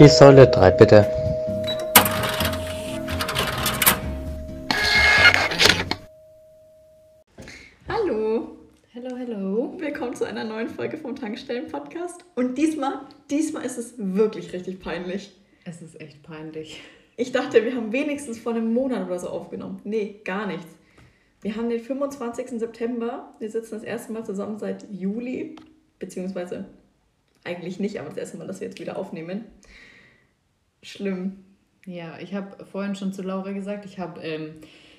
Die Säule 3 bitte. Hallo, Hello, hello. willkommen zu einer neuen Folge vom Tankstellen-Podcast. Und diesmal, diesmal ist es wirklich richtig peinlich. Es ist echt peinlich. Ich dachte, wir haben wenigstens vor einem Monat oder so aufgenommen. Nee, gar nichts. Wir haben den 25. September. Wir sitzen das erste Mal zusammen seit Juli. Beziehungsweise eigentlich nicht, aber das erste Mal, dass wir jetzt wieder aufnehmen. Schlimm. Ja, ich habe vorhin schon zu Laura gesagt, ich habe ähm,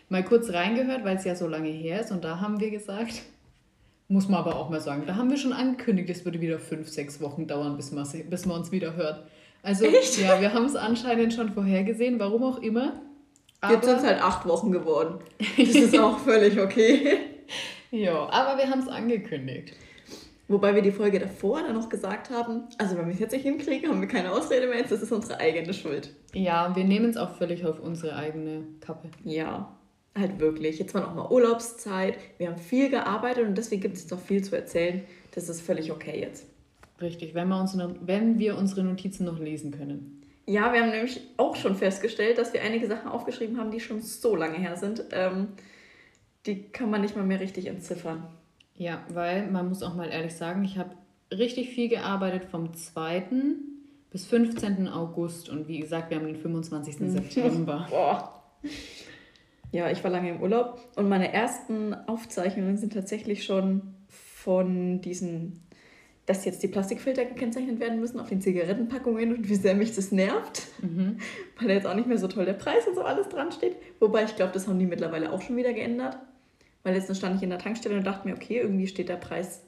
mal kurz reingehört, weil es ja so lange her ist. Und da haben wir gesagt, muss man aber auch mal sagen, da haben wir schon angekündigt, es würde wieder fünf, sechs Wochen dauern, bis man, bis man uns wieder hört. Also, Echt? ja, wir haben es anscheinend schon vorhergesehen, warum auch immer. Jetzt sind es halt acht Wochen geworden. Das ist auch völlig okay. ja, aber wir haben es angekündigt. Wobei wir die Folge davor dann noch gesagt haben, also wenn wir es jetzt nicht hinkriegen, haben wir keine Ausrede mehr jetzt, das ist unsere eigene Schuld. Ja, wir nehmen es auch völlig auf unsere eigene Kappe. Ja, halt wirklich. Jetzt war noch mal Urlaubszeit, wir haben viel gearbeitet und deswegen gibt es doch viel zu erzählen. Das ist völlig okay jetzt. Richtig, wenn wir, uns noch, wenn wir unsere Notizen noch lesen können. Ja, wir haben nämlich auch schon festgestellt, dass wir einige Sachen aufgeschrieben haben, die schon so lange her sind. Ähm, die kann man nicht mal mehr richtig entziffern. Ja, weil man muss auch mal ehrlich sagen, ich habe richtig viel gearbeitet vom 2. bis 15. August und wie gesagt, wir haben den 25. September. Boah. Ja, ich war lange im Urlaub und meine ersten Aufzeichnungen sind tatsächlich schon von diesen, dass jetzt die Plastikfilter gekennzeichnet werden müssen auf den Zigarettenpackungen und wie sehr mich das nervt, Mhm. weil da jetzt auch nicht mehr so toll der Preis und so alles dran steht. Wobei ich glaube, das haben die mittlerweile auch schon wieder geändert. Weil jetzt stand ich in der Tankstelle und dachte mir, okay, irgendwie steht der Preis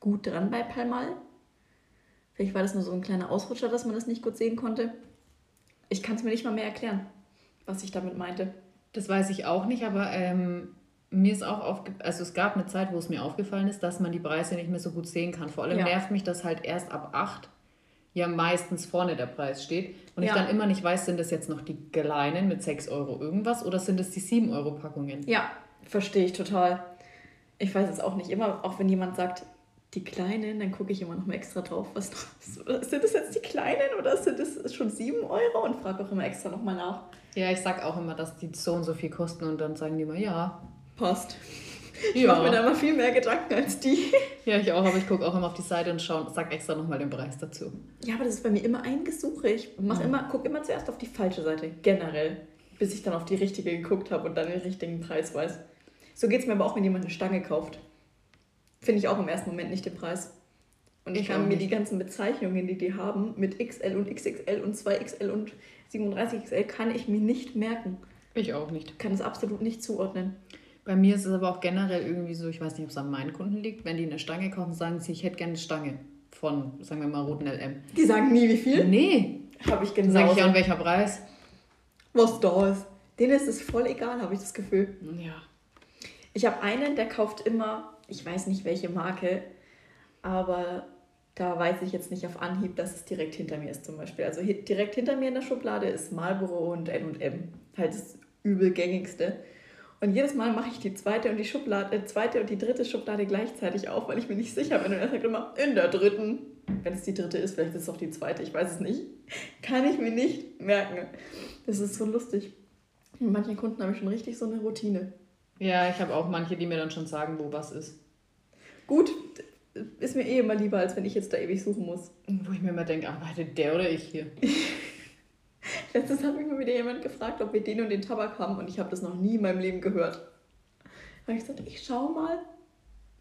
gut dran bei Palmal. Vielleicht war das nur so ein kleiner Ausrutscher, dass man das nicht gut sehen konnte. Ich kann es mir nicht mal mehr erklären, was ich damit meinte. Das weiß ich auch nicht, aber ähm, mir ist auch aufge also es gab eine Zeit, wo es mir aufgefallen ist, dass man die Preise nicht mehr so gut sehen kann. Vor allem Ja. nervt mich, dass halt erst ab 8 ja meistens vorne der Preis steht und ich Ja. dann immer nicht weiß, sind das jetzt noch die kleinen mit 6 Euro irgendwas oder sind es die 7 Euro Packungen? Ja, verstehe ich total. Ich weiß jetzt auch nicht immer, auch wenn jemand sagt, die Kleinen, dann gucke ich immer noch mal extra drauf, was noch, sind das jetzt die Kleinen oder sind das schon 7 Euro und frage auch immer extra noch mal nach. Ja, ich sag auch immer, dass die so und so viel kosten und dann sagen die immer, ja. Passt. Ich mache mir da Ja, immer viel mehr Gedanken als die. ja ich auch, aber ich gucke auch immer auf die Seite und schau, sag extra nochmal den Preis dazu. Ja, aber das ist bei mir immer ein Gesuche. Ich mach Mhm. immer, gucke immer zuerst auf die falsche Seite, generell, bis ich dann auf die richtige geguckt habe und dann den richtigen Preis weiß. So geht es mir aber auch, wenn jemand eine Stange kauft. Finde ich auch im ersten Moment nicht den Preis. Und ich, Ich kann mir die ganzen Bezeichnungen, die die haben, mit XL und XXL und 2XL und 37XL, kann ich mir nicht merken. Ich auch nicht. Ich kann es absolut nicht zuordnen. Bei mir ist es aber auch generell irgendwie so, ich weiß nicht, ob es an meinen Kunden liegt, wenn die eine Stange kaufen, sagen sie, ich hätte gerne eine Stange von, sagen wir mal, roten LM. Die sagen nie, wie viel. Nee, Habe ich genau. sage ich ja, und welcher Preis? was da ist. Denen ist es voll egal, habe ich das Gefühl. Ja. Ich habe einen, der kauft immer, ich weiß nicht welche Marke, aber da weiß ich jetzt nicht auf Anhieb, dass es direkt hinter mir ist zum Beispiel. Also direkt hinter mir in der Schublade ist Marlboro und N&M. Halt das übel gängigste. Und jedes Mal mache ich die zweite und die Schublade, äh, zweite und die dritte Schublade gleichzeitig auf, weil ich mir nicht sicher bin. Und er sagt immer, in der dritten. Wenn es die dritte ist, vielleicht ist es auch die zweite, ich weiß es nicht. Kann ich mir nicht merken. Das ist so lustig. Mit manchen Kunden habe ich schon richtig so eine Routine. Ja, ich habe auch manche, die mir dann schon sagen, wo was ist. Gut, ist mir eh immer lieber, als wenn ich jetzt da ewig suchen muss. Wo ich mir immer denke, arbeitet der oder ich hier? Letztens hat mich mal wieder jemand gefragt, ob wir den und den Tabak haben und ich habe das noch nie in meinem Leben gehört. Da habe ich gesagt, ich schau mal.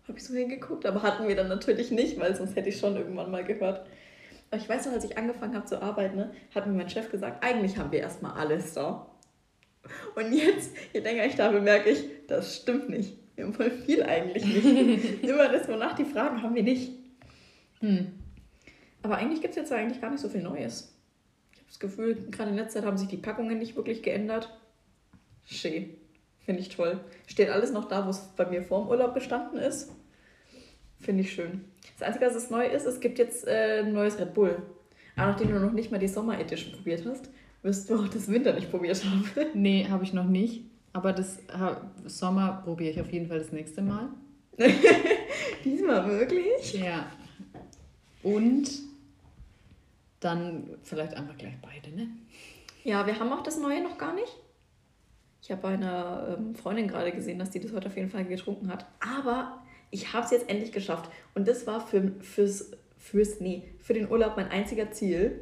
Habe ich so hingeguckt, aber hatten wir dann natürlich nicht, weil sonst hätte ich schon irgendwann mal gehört. Aber ich weiß noch, als ich angefangen habe zu arbeiten, ne, hat mir mein Chef gesagt, eigentlich haben wir erstmal alles da. Und jetzt, je länger ich da bemerke ich, das stimmt nicht. Wir haben voll viel eigentlich nicht. Immer das, wonach die fragen, haben wir nicht. Hm. Aber eigentlich gibt es jetzt eigentlich gar nicht so viel Neues. Ich habe das Gefühl, gerade in letzter Zeit haben sich die Packungen nicht wirklich geändert. Schön. Finde ich toll. Steht alles noch da, wo es bei mir vor dem Urlaub gestanden ist. Finde ich schön. Das Einzige, was es neu ist, es gibt jetzt äh, ein neues Red Bull. Aber nachdem du noch nicht mal die Sommer Edition probiert hast, wirst du auch das Winter nicht probiert haben. Nee, habe ich noch nicht. Aber das Sommer probiere ich auf jeden Fall das nächste Mal. Diesmal wirklich? Ja. Und dann vielleicht einfach gleich beide, ne? Ja, wir haben auch das Neue noch gar nicht. Ich habe bei einer ähm, Freundin gerade gesehen, dass die das heute auf jeden Fall getrunken hat. Aber ich habe es jetzt endlich geschafft. Und das war für, fürs, fürs, nee, für den Urlaub mein einziger Ziel,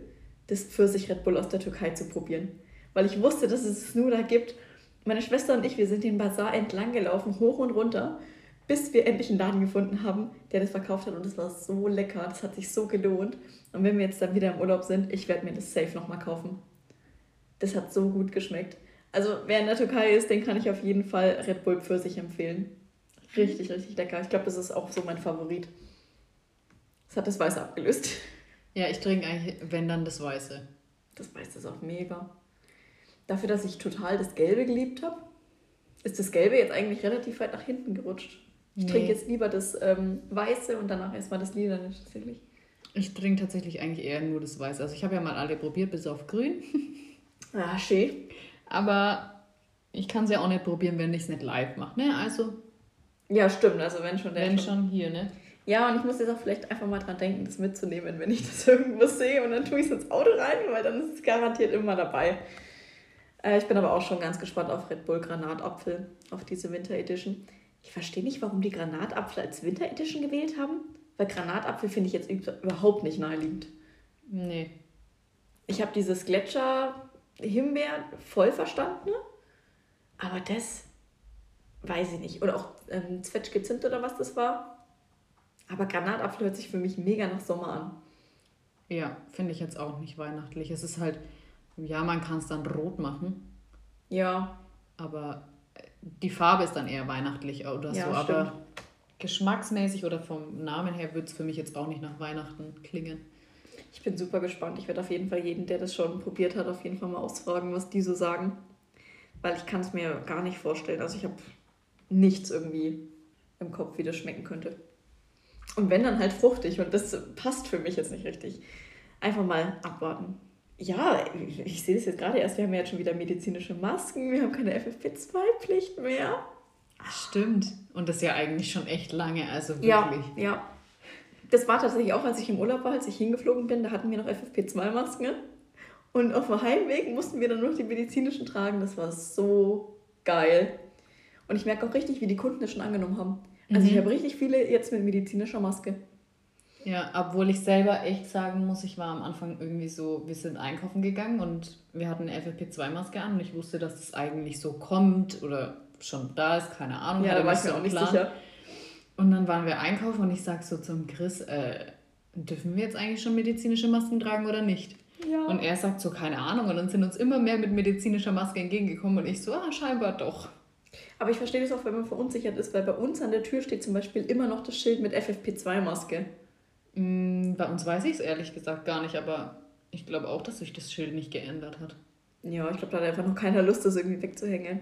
das Pfirsich Red Bull aus der Türkei zu probieren. Weil ich wusste, dass es es nur da gibt. Meine Schwester und ich, wir sind den Bazar entlang gelaufen, hoch und runter, bis wir endlich einen Laden gefunden haben, der das verkauft hat. Und es war so lecker. Das hat sich so gelohnt. Und wenn wir jetzt dann wieder im Urlaub sind, ich werde mir das safe nochmal kaufen. Das hat so gut geschmeckt. Also wer in der Türkei ist, den kann ich auf jeden Fall Red Bull Pfirsich empfehlen. Richtig, richtig lecker. Ich glaube, das ist auch so mein Favorit. Das hat das Weiße abgelöst. Ja, ich trinke eigentlich, wenn dann das Weiße. Das Weiße ist auch mega. Dafür, dass ich total das Gelbe geliebt habe, ist das Gelbe jetzt eigentlich relativ weit nach hinten gerutscht. Ich nee. trinke jetzt lieber das ähm, Weiße und danach erstmal das Lilane tatsächlich. Ich trinke tatsächlich eigentlich eher nur das Weiße. Also ich habe ja mal alle probiert, bis auf Grün. Ah, schön. Aber ich kann es ja auch nicht probieren, wenn ich es nicht live mache, ne? Also. Ja, stimmt. Also wenn schon der. Wenn schon, schon hier, ne? Ja, und ich muss jetzt auch vielleicht einfach mal dran denken, das mitzunehmen, wenn ich das irgendwo sehe und dann tue ich es ins Auto rein, weil dann ist es garantiert immer dabei. Äh, ich bin aber auch schon ganz gespannt auf Red Bull Granatapfel, auf diese Winter Edition. Ich verstehe nicht, warum die Granatapfel als Winter Edition gewählt haben, weil Granatapfel finde ich jetzt überhaupt nicht naheliegend. Nee. Ich habe dieses Gletscher Himbeer voll verstanden, ne? aber das weiß ich nicht. Oder auch ähm, Zwetschge Zimt oder was das war. Aber Granatapfel hört sich für mich mega nach Sommer an. Ja, finde ich jetzt auch nicht weihnachtlich. Es ist halt, ja, man kann es dann rot machen. Ja. Aber äh, die Farbe ist dann eher weihnachtlich oder ja, so. Stimmt. Aber geschmacksmäßig oder vom Namen her würde es für mich jetzt auch nicht nach Weihnachten klingen. Ich bin super gespannt. Ich werde auf jeden Fall jeden, der das schon probiert hat, auf jeden Fall mal ausfragen, was die so sagen. Weil ich kann es mir gar nicht vorstellen. Also ich habe nichts irgendwie im Kopf, wie das schmecken könnte. Und wenn dann halt fruchtig und das passt für mich jetzt nicht richtig. Einfach mal abwarten. Ja, ich, sehe das jetzt gerade erst. Wir haben ja jetzt schon wieder medizinische Masken, wir haben keine FFP2-Pflicht mehr. Stimmt. Und das ja eigentlich schon echt lange, also wirklich. Ja, ja das war tatsächlich auch, als ich im Urlaub war, als ich hingeflogen bin, da hatten wir noch FFP2-Masken. Und auf dem Heimweg mussten wir dann noch die medizinischen tragen. Das war so geil. Und ich merke auch richtig, wie die Kunden das schon angenommen haben. Also mhm. ich habe richtig viele jetzt mit medizinischer Maske. Ja, obwohl ich selber echt sagen muss, ich war am Anfang irgendwie so, wir sind einkaufen gegangen und wir hatten eine FFP2-Maske an und ich wusste, dass das eigentlich so kommt oder schon da ist, keine Ahnung. Ja, da war ich mir auch nicht sicher. Und dann waren wir einkaufen und ich sag so zum Chris, äh, dürfen wir jetzt eigentlich schon medizinische Masken tragen oder nicht? Ja. Und er sagt so, keine Ahnung. Und dann sind uns immer mehr mit medizinischer Maske entgegengekommen und ich so, ah, scheinbar doch. Aber ich verstehe das auch, wenn man verunsichert ist, weil bei uns an der Tür steht zum Beispiel immer noch das Schild mit FFP2-Maske. Mm, bei uns weiß ich es ehrlich gesagt gar nicht, aber ich glaube auch, dass sich das Schild nicht geändert hat. Ja, ich glaube, da hat einfach noch keiner Lust, das irgendwie wegzuhängen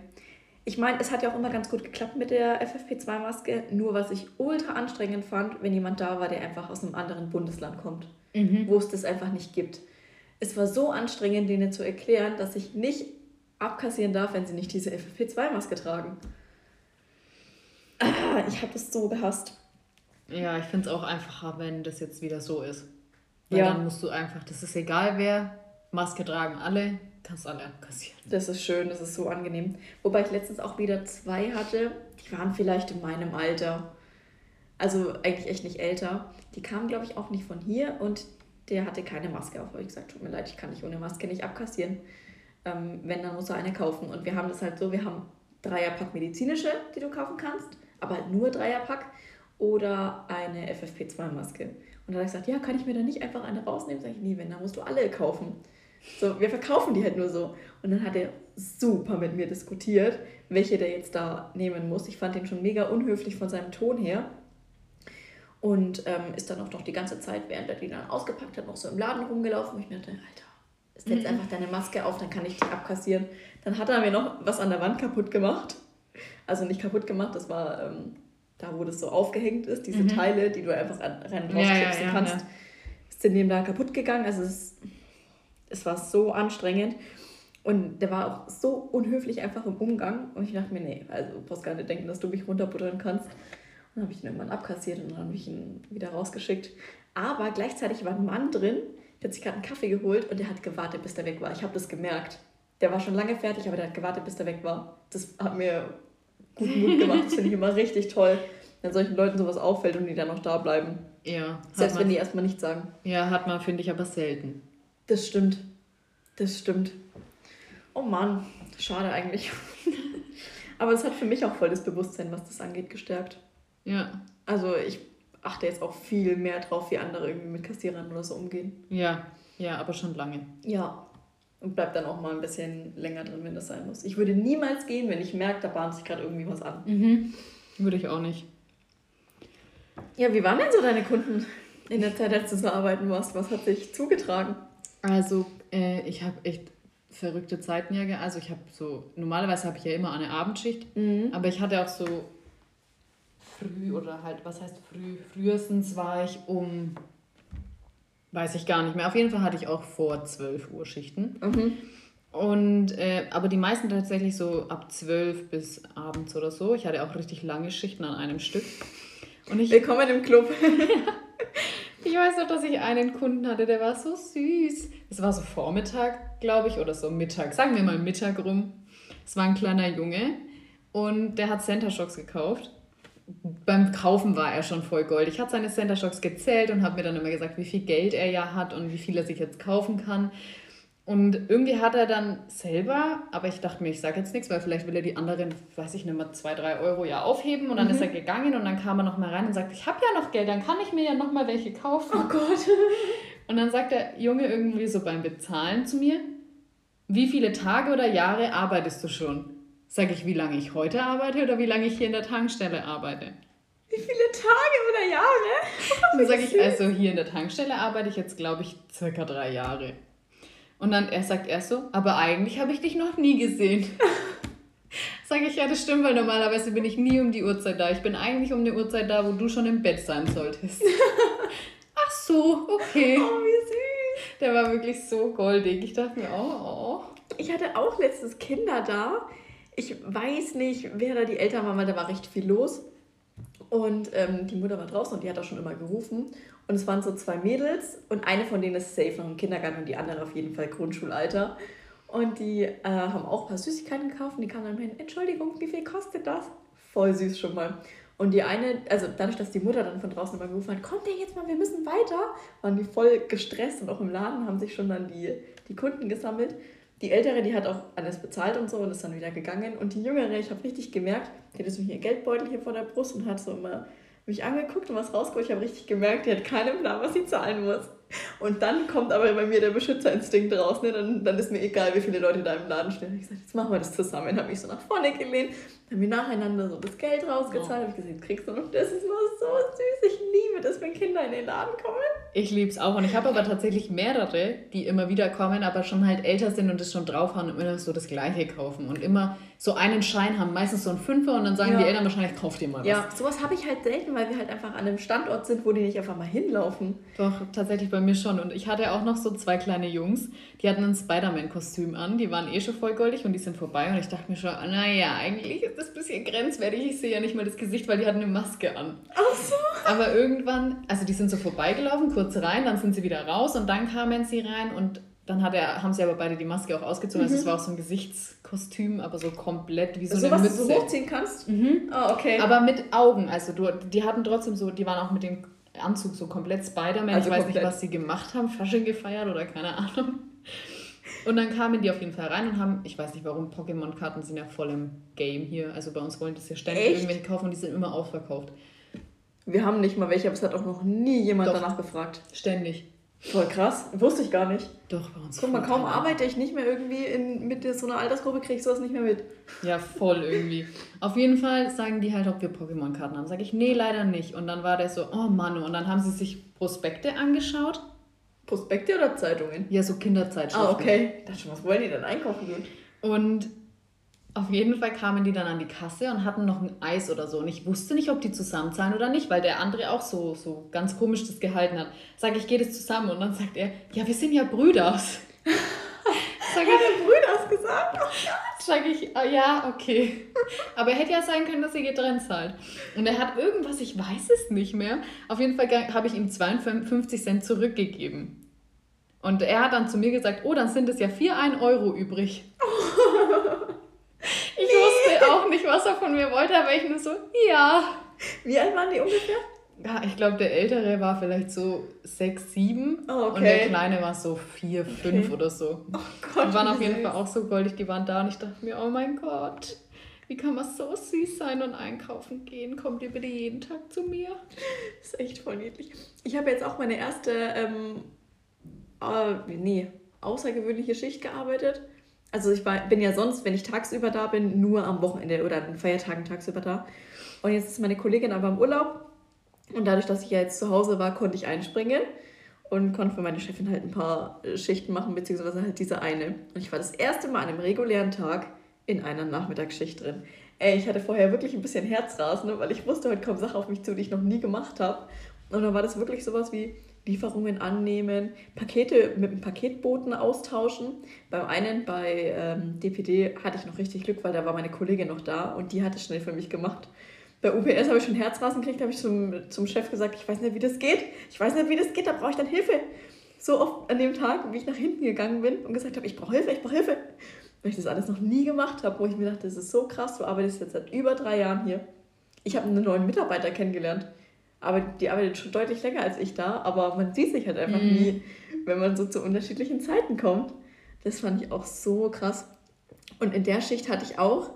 ich meine, es hat ja auch immer ganz gut geklappt mit der FFP2-Maske. Nur was ich ultra anstrengend fand, wenn jemand da war, der einfach aus einem anderen Bundesland kommt, mhm. wo es das einfach nicht gibt. Es war so anstrengend, denen zu erklären, dass ich nicht abkassieren darf, wenn sie nicht diese FFP2-Maske tragen. Ah, ich habe das so gehasst. Ja, ich finde es auch einfacher, wenn das jetzt wieder so ist. Weil ja. dann musst du einfach, das ist egal wer, Maske tragen alle, kannst alle abkassieren. Das ist schön, das ist so angenehm. Wobei ich letztens auch wieder zwei hatte, die waren vielleicht in meinem Alter. Also eigentlich echt nicht älter. Die kamen, glaube ich, auch nicht von hier und der hatte keine Maske auf. Habe ich gesagt, tut mir leid, ich kann nicht ohne Maske nicht abkassieren. Ähm, wenn, dann muss er eine kaufen. Und wir haben das halt so, wir haben Dreierpack medizinische, die du kaufen kannst, aber halt nur Dreierpack oder eine FFP2-Maske. Und da habe ich gesagt, ja, kann ich mir da nicht einfach eine rausnehmen? Sag ich, nee, wenn, dann musst du alle kaufen. So, wir verkaufen die halt nur so. Und dann hat er super mit mir diskutiert, welche der jetzt da nehmen muss. Ich fand den schon mega unhöflich von seinem Ton her. Und ähm, ist dann auch noch die ganze Zeit, während er die dann ausgepackt hat, noch so im Laden rumgelaufen. Und ich dachte, Alter, setz mhm. einfach deine Maske auf, dann kann ich die abkassieren. Dann hat er mir noch was an der Wand kaputt gemacht. Also nicht kaputt gemacht, das war ähm, da, wo das so aufgehängt ist, diese mhm. Teile, die du einfach rein rausklipsen ja, ja, ja, kannst. In dem da kaputt gegangen. Also es es war so anstrengend. Und der war auch so unhöflich einfach im Umgang. Und ich dachte mir, nee, also du brauchst gar nicht denken, dass du mich runterbuttern kannst. Und dann habe ich ihn irgendwann abkassiert und dann habe ich ihn wieder rausgeschickt. Aber gleichzeitig war ein Mann drin, Der hat sich gerade einen Kaffee geholt und der hat gewartet, bis der weg war. Ich habe das gemerkt. Der war schon lange fertig, aber der hat gewartet, bis der weg war. Das hat mir guten Mut gemacht. Das finde ich immer richtig toll, wenn solchen Leuten sowas auffällt und die dann noch da bleiben. Ja. Selbst man, wenn die erstmal nichts sagen. Ja, hat man, finde ich, aber selten. Das stimmt. Das stimmt. Oh Mann, schade eigentlich. aber es hat für mich auch voll das Bewusstsein, was das angeht, gestärkt. Ja. Also ich achte jetzt auch viel mehr drauf, wie andere irgendwie mit Kassierern oder so umgehen. Ja, ja, aber schon lange. Ja. Und bleib dann auch mal ein bisschen länger drin, wenn das sein muss. Ich würde niemals gehen, wenn ich merke, da bahnt sich gerade irgendwie was an. Mhm. Würde ich auch nicht. Ja, wie waren denn so deine Kunden in der Zeit, als du so arbeiten warst? Was hat sich zugetragen? Also, äh, ich habe echt verrückte Zeiten ja. Also, ich habe so, normalerweise habe ich ja immer eine Abendschicht, mhm. aber ich hatte auch so früh oder halt, was heißt früh? Frühestens war ich um, weiß ich gar nicht mehr. Auf jeden Fall hatte ich auch vor 12 Uhr Schichten. Mhm. Und, äh, aber die meisten tatsächlich so ab 12 bis abends oder so. Ich hatte auch richtig lange Schichten an einem Stück. Und ich, Willkommen im Club. ich weiß noch, dass ich einen Kunden hatte, der war so süß. Es war so Vormittag, glaube ich, oder so Mittag. Sagen wir mal Mittag rum. Es war ein kleiner Junge und der hat Center Shocks gekauft beim Kaufen war er schon voll Gold. Ich hatte seine Center Shocks gezählt und habe mir dann immer gesagt, wie viel Geld er ja hat und wie viel er sich jetzt kaufen kann. Und irgendwie hat er dann selber, aber ich dachte mir, ich sage jetzt nichts, weil vielleicht will er die anderen, weiß ich nicht mehr, zwei, drei Euro ja aufheben. Und dann mhm. ist er gegangen und dann kam er nochmal rein und sagt, ich habe ja noch Geld, dann kann ich mir ja nochmal welche kaufen. Oh Gott. Und dann sagt der Junge irgendwie so beim Bezahlen zu mir, wie viele Tage oder Jahre arbeitest du schon? Sage ich, wie lange ich heute arbeite oder wie lange ich hier in der Tankstelle arbeite? Wie viele Tage oder Jahre? Dann sage ich, also hier in der Tankstelle arbeite ich jetzt, glaube ich, circa drei Jahre. Und dann er sagt er so, aber eigentlich habe ich dich noch nie gesehen. Sage ich, ja, das stimmt, weil normalerweise bin ich nie um die Uhrzeit da. Ich bin eigentlich um die Uhrzeit da, wo du schon im Bett sein solltest. Ach so, okay. Oh, wie süß. Der war wirklich so goldig. Ich dachte mir, oh, oh. Ich hatte auch letztes Kinder da ich weiß nicht, wer da die Eltern waren, weil da war recht viel los. Und ähm, die Mutter war draußen und die hat auch schon immer gerufen. Und es waren so zwei Mädels und eine von denen ist safe noch im Kindergarten und die andere auf jeden Fall Grundschulalter. Und die äh, haben auch ein paar Süßigkeiten gekauft und die kamen dann hin, Entschuldigung, wie viel kostet das? Voll süß schon mal. Und die eine, also dadurch, dass die Mutter dann von draußen immer gerufen hat, kommt ihr jetzt mal, wir müssen weiter, waren die voll gestresst und auch im Laden haben sich schon dann die, die Kunden gesammelt. Die Ältere, die hat auch alles bezahlt und so und ist dann wieder gegangen. Und die Jüngere, ich habe richtig gemerkt, die hatte so hier Geldbeutel hier vor der Brust und hat so immer mich angeguckt und was rausgeholt. Ich habe richtig gemerkt, die hat keinen Plan, was sie zahlen muss. Und dann kommt aber bei mir der Beschützerinstinkt raus. Ne? Dann, dann ist mir egal, wie viele Leute da im Laden stehen. Ich gesagt, jetzt machen wir das zusammen. Habe mich so nach vorne gelehnt, haben wir nacheinander so das Geld rausgezahlt. Oh. Habe ich gesagt, kriegst du noch das? ist mal so süß. Ich liebe das, wenn Kinder in den Laden kommen. Ich liebe es auch. Und ich habe aber tatsächlich mehrere, die immer wieder kommen, aber schon halt älter sind und das schon drauf haben und immer so das Gleiche kaufen. Und immer so einen Schein haben, meistens so einen Fünfer und dann sagen ja. die Eltern wahrscheinlich, kauf dir mal was. Ja, sowas habe ich halt selten, weil wir halt einfach an einem Standort sind, wo die nicht einfach mal hinlaufen. Doch, tatsächlich bei mir schon. Und ich hatte auch noch so zwei kleine Jungs, die hatten ein Spider-Man-Kostüm an, die waren eh schon vollgoldig und die sind vorbei und ich dachte mir schon, naja, eigentlich ist das bisschen grenzwertig, ich sehe ja nicht mal das Gesicht, weil die hatten eine Maske an. Ach so. Aber irgendwann, also die sind so vorbeigelaufen, kurz rein, dann sind sie wieder raus und dann kamen sie rein und dann hat er, haben sie aber beide die Maske auch ausgezogen. Mhm. Also es war auch so ein Gesichtskostüm, aber so komplett wie so, so eine was Mütze. du hochziehen kannst? Mhm. Oh, okay. Aber mit Augen. Also du, die hatten trotzdem so, die waren auch mit dem Anzug so komplett Spider-Man. Also ich weiß komplett. nicht, was sie gemacht haben, Fasching gefeiert oder keine Ahnung. Und dann kamen die auf jeden Fall rein und haben, ich weiß nicht warum, Pokémon-Karten sind ja voll im Game hier. Also bei uns wollen das ja ständig Echt? irgendwelche kaufen und die sind immer ausverkauft. Wir haben nicht mal welche, aber es hat auch noch nie jemand Doch. danach gefragt. Ständig. Voll krass, wusste ich gar nicht. Doch, bei uns. Guck mal, kaum arbeite ich nicht mehr irgendwie in, mit so einer Altersgruppe, kriege ich sowas nicht mehr mit. Ja, voll irgendwie. Auf jeden Fall sagen die halt, ob wir Pokémon-Karten haben. Sag ich, nee, leider nicht. Und dann war der so, oh Mann, und dann haben sie sich Prospekte angeschaut. Prospekte oder Zeitungen? Ja, so Kinderzeitschriften. Ah, okay. Ich dachte schon, was wollen die denn einkaufen gehen? Und auf jeden Fall kamen die dann an die Kasse und hatten noch ein Eis oder so. Und ich wusste nicht, ob die zusammenzahlen oder nicht, weil der andere auch so, so ganz komisch das gehalten hat. Sag ich, gehe das zusammen. Und dann sagt er, ja, wir sind ja Brüders. Sag ich, hat Brüders gesagt? Oh Sag ich, oh, ja, okay. Aber er hätte ja sein können, dass sie getrennt zahlt. Und er hat irgendwas, ich weiß es nicht mehr. Auf jeden Fall habe ich ihm 52 Cent zurückgegeben. Und er hat dann zu mir gesagt, oh, dann sind es ja 4 1 Euro übrig. ich wusste auch nicht, was er von mir wollte, aber ich nur so, ja. Wie alt waren die ungefähr? Ja, ich glaube, der Ältere war vielleicht so 6, 7 Oh, okay. und der Kleine war so 4, 5 Okay. oder so. Oh Gott. Die waren auf jeden süß. Fall auch so goldig, die waren da und ich dachte mir, oh mein Gott, wie kann man so süß sein und einkaufen gehen? Kommt ihr bitte jeden Tag zu mir? Das ist echt voll niedlich. Ich habe jetzt auch meine erste, ähm, äh, nee, außergewöhnliche Schicht gearbeitet. Also ich war, bin ja sonst, wenn ich tagsüber da bin, nur am Wochenende oder an Feiertagen tagsüber da. Und jetzt ist meine Kollegin aber im Urlaub. Und dadurch, dass ich ja jetzt zu Hause war, konnte ich einspringen und konnte für meine Chefin halt ein paar äh, Schichten machen, beziehungsweise halt diese eine. Und ich war das erste Mal an einem regulären Tag in einer Nachmittagsschicht drin. Ey, ich hatte vorher wirklich ein bisschen Herzrasen, weil ich wusste, heute kommen Sachen auf mich zu, die ich noch nie gemacht habe. Und dann war das wirklich sowas wie Lieferungen annehmen, Pakete mit dem Paketboten austauschen. Beim einen, bei ähm, DPD, hatte ich noch richtig Glück, weil da war meine Kollegin noch da und die hat es schnell für mich gemacht. Bei UPS habe ich schon Herzrasen gekriegt, habe ich zum, zum Chef gesagt, ich weiß nicht, wie das geht. Ich weiß nicht, wie das geht, da brauche ich dann Hilfe. So oft an dem Tag, wie ich nach hinten gegangen bin und gesagt habe, ich brauche Hilfe, ich brauche Hilfe. Weil ich das alles noch nie gemacht habe, wo ich mir dachte, das ist so krass, du arbeitest jetzt seit über drei Jahren hier. Ich habe einen neuen Mitarbeiter kennengelernt. Aber die arbeitet schon deutlich länger als ich da, aber man sieht sich halt einfach Mhm. nie, wenn man so zu unterschiedlichen Zeiten kommt. Das fand ich auch so krass. Und in der Schicht hatte ich auch,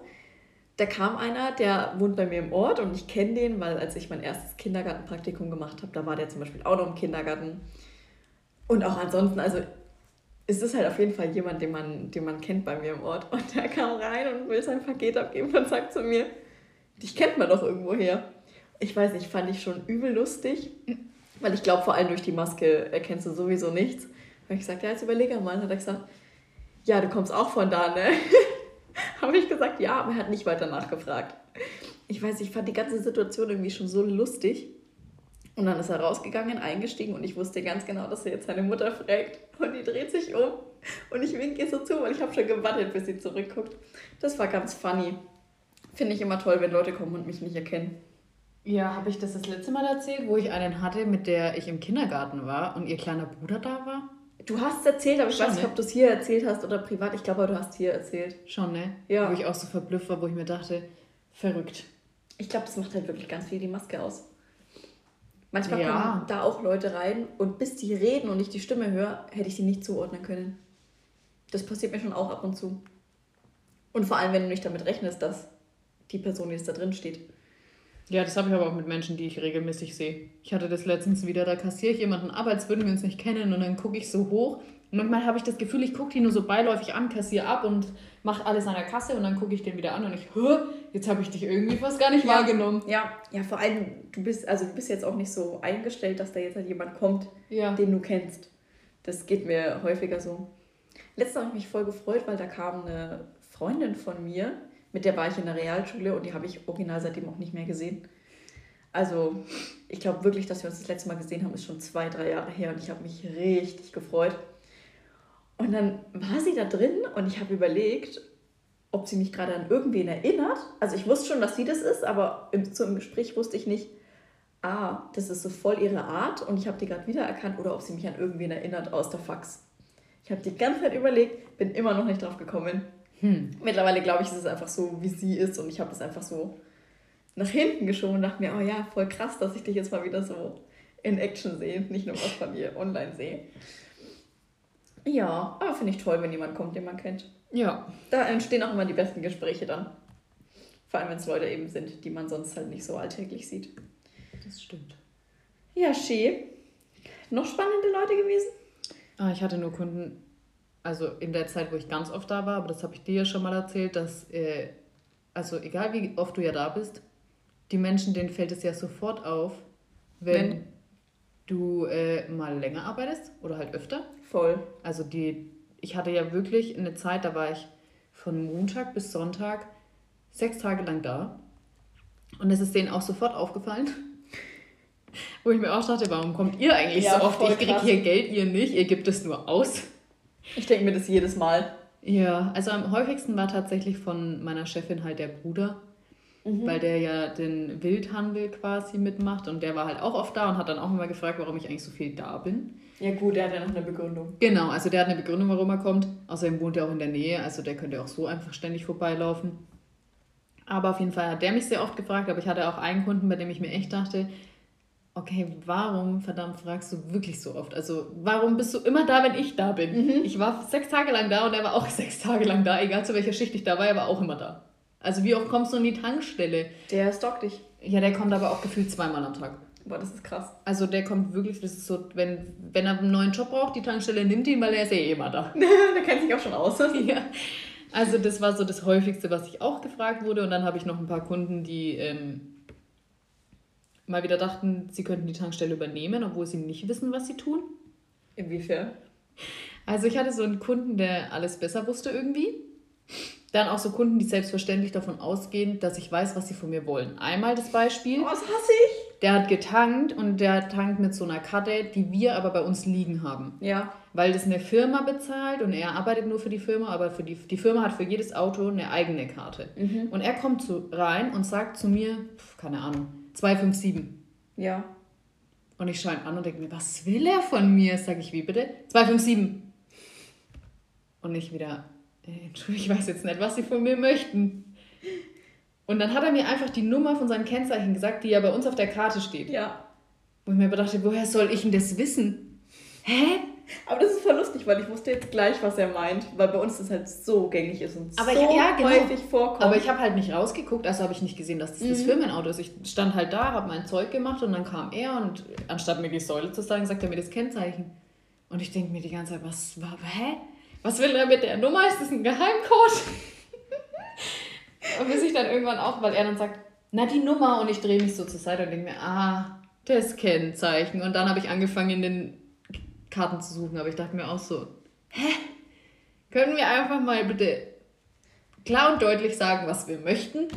da kam einer, der wohnt bei mir im Ort und ich kenne den, weil als ich mein erstes Kindergartenpraktikum gemacht habe, da war der zum Beispiel auch noch im Kindergarten. Und auch ansonsten, also es ist halt auf jeden Fall jemand, den man, den man kennt bei mir im Ort. Und der kam rein und will sein Paket abgeben und sagt zu mir, dich kennt man doch irgendwo her. Ich weiß nicht, fand ich schon übel lustig, weil ich glaube, vor allem durch die Maske erkennst du sowieso nichts. Habe ich gesagt, ja, jetzt überlege mal. Hat er gesagt, ja, du kommst auch von da, ne? Habe ich gesagt, ja, aber er hat nicht weiter nachgefragt. Ich weiß, ich fand die ganze Situation irgendwie schon so lustig. Und dann ist er rausgegangen, eingestiegen und ich wusste ganz genau, dass er jetzt seine Mutter fragt. Und die dreht sich um und ich winke ihr so zu, weil ich habe schon gewartet, bis sie zurückguckt. Das war ganz funny. Finde ich immer toll, wenn Leute kommen und mich nicht erkennen. Ja, habe ich das das letzte Mal erzählt, wo ich einen hatte, mit der ich im Kindergarten war und ihr kleiner Bruder da war? Du hast es erzählt, aber ich Schon, weiß nicht, ne? ob du es hier erzählt hast oder privat. Ich glaube, aber du hast hier erzählt. Schon, ne? Ja. Wo ich auch so verblüfft war, wo ich mir dachte, verrückt. Ich glaube, das macht halt wirklich ganz viel die Maske aus. Manchmal Ja. kommen da auch Leute rein und bis die reden und ich die Stimme höre, hätte ich die nicht zuordnen können. Das passiert mir schon auch ab und zu. Und vor allem, wenn du nicht damit rechnest, dass die Person die jetzt da drin steht. Ja, das habe ich aber auch mit Menschen, die ich regelmäßig sehe. Ich hatte das letztens wieder, da kassiere ich jemanden ab, als würden wir uns nicht kennen und dann gucke ich so hoch. Und manchmal habe ich das Gefühl, ich gucke die nur so beiläufig an, kassiere ab und mache alles an der Kasse und dann gucke ich den wieder an und ich, Hö, jetzt habe ich dich irgendwie fast gar nicht Ja. wahrgenommen. Ja, ja, vor allem, du bist, also du bist jetzt auch nicht so eingestellt, dass da jetzt halt jemand kommt, Ja. den du kennst. Das geht mir häufiger so. Letztes Mal habe ich mich voll gefreut, weil da kam eine Freundin von mir, mit der war ich in der Realschule und die habe ich original seitdem auch nicht mehr gesehen. Also, ich glaube wirklich, dass wir uns das letzte Mal gesehen haben, ist schon zwei, drei Jahre her und ich habe mich richtig gefreut. Und dann war sie da drin und ich habe überlegt, ob sie mich gerade an irgendwen erinnert. Also ich wusste schon, dass sie das ist, aber im, im Gespräch wusste ich nicht, ah, das ist so voll ihre Art und ich habe die gerade wiedererkannt oder ob sie mich an irgendwen erinnert aus der Fax. Ich habe die ganze Zeit überlegt, bin immer noch nicht drauf gekommen. Hm. Mittlerweile glaube ich, ist es einfach so, wie sie ist und ich habe das einfach so nach hinten geschoben und dachte mir, oh ja, voll krass, dass ich dich jetzt mal wieder so in Action sehe, nicht nur was von dir online sehe. Ja, aber finde ich toll, wenn jemand kommt, den man kennt. Ja. Da entstehen auch immer die besten Gespräche dann. Vor allem, wenn es Leute eben sind, die man sonst halt nicht so alltäglich sieht. Das stimmt. Ja, schön. Noch spannende Leute gewesen? Ah, ich hatte nur Kunden, also in der Zeit, wo ich ganz oft da war, aber das habe ich dir ja schon mal erzählt, dass, äh, also egal wie oft du ja da bist, die Menschen, denen fällt es ja sofort auf, wenn, Wenn? du äh, mal länger arbeitest oder halt öfter. Voll. Also die, ich hatte ja wirklich eine Zeit, da war ich von Montag bis Sonntag sechs Tage lang da. Und es ist denen auch sofort aufgefallen. Wo ich mir auch dachte, warum kommt ihr eigentlich Ja, so oft? Ich kriege krass. hier Geld, ihr nicht, ihr gebt es nur aus. Ich denke mir das jedes Mal. Ja, also am häufigsten war tatsächlich von meiner Chefin halt der Bruder. mhm. weil der ja den Wildhandel quasi mitmacht und der war halt auch oft da und hat dann auch immer gefragt, warum ich eigentlich so viel da bin. Ja gut, der hat ja noch eine Begründung. Genau, also der hat eine Begründung, warum er kommt. Außerdem wohnt er auch in der Nähe, also der könnte auch so einfach ständig vorbeilaufen. Aber auf jeden Fall hat der mich sehr oft gefragt, aber ich hatte auch einen Kunden, bei dem ich mir echt dachte, okay, warum verdammt fragst du wirklich so oft? Also warum bist du immer da, wenn ich da bin? Mhm. Ich war sechs Tage lang da und er war auch sechs Tage lang da, egal zu welcher Schicht ich da war, er war auch immer da. Also wie oft kommst du in die Tankstelle? Der stalkt dich. Ja, der kommt aber auch gefühlt zweimal am Tag. Boah, das ist krass. Also der kommt wirklich, das ist so, wenn, wenn er einen neuen Job braucht, die Tankstelle nimmt ihn, weil er ist ja eh immer da. der kennt sich auch schon aus. ja. Also das war so das häufigste, was ich auch gefragt wurde. Und dann habe ich noch ein paar Kunden, die ähm, mal wieder dachten, sie könnten die Tankstelle übernehmen, obwohl sie nicht wissen, was sie tun. Inwiefern? Also ich hatte so einen Kunden, der alles besser wusste irgendwie. Dann auch so Kunden, die selbstverständlich davon ausgehen, dass ich weiß, was sie von mir wollen. Einmal das Beispiel. Oh, was hasse ich? Der hat getankt und der tankt mit so einer Karte, die wir aber bei uns liegen haben. Ja. Weil das eine Firma bezahlt und er arbeitet nur für die Firma, aber für die, die Firma hat für jedes Auto eine eigene Karte. Mhm. Und er kommt zu, rein und sagt zu mir, keine Ahnung, 257. Ja. Und ich schaue ihn an und denke mir, was will er von mir? Sag ich, wie bitte? 257. Und ich wieder, äh, Entschuldigung, ich weiß jetzt nicht, was Sie von mir möchten. Und dann hat er mir einfach die Nummer von seinem Kennzeichen gesagt, die ja bei uns auf der Karte steht. Ja. Wo ich mir dachte, woher soll ich denn das wissen? Hä? Aber das ist voll lustig, weil ich wusste jetzt gleich, was er meint, weil bei uns das halt so gängig ist und aber so ich, ja, genau. häufig vorkommt. Aber ich habe halt nicht rausgeguckt, also habe ich nicht gesehen, dass das mhm. das Firmenauto ist. Ich stand halt da, habe mein Zeug gemacht und dann kam er und anstatt mir die Säule zu sagen, sagt er mir das Kennzeichen. Und ich denke mir die ganze Zeit, was war, hä? Was will er mit der Nummer? Ist das ein Geheimcode? und bis ich dann irgendwann auch, weil er dann sagt, na die Nummer und ich drehe mich so zur Seite und denke mir, ah, das Kennzeichen. Und dann habe ich angefangen, in den Karten zu suchen, aber ich dachte mir auch so, hä? Können wir einfach mal bitte klar und deutlich sagen, was wir möchten?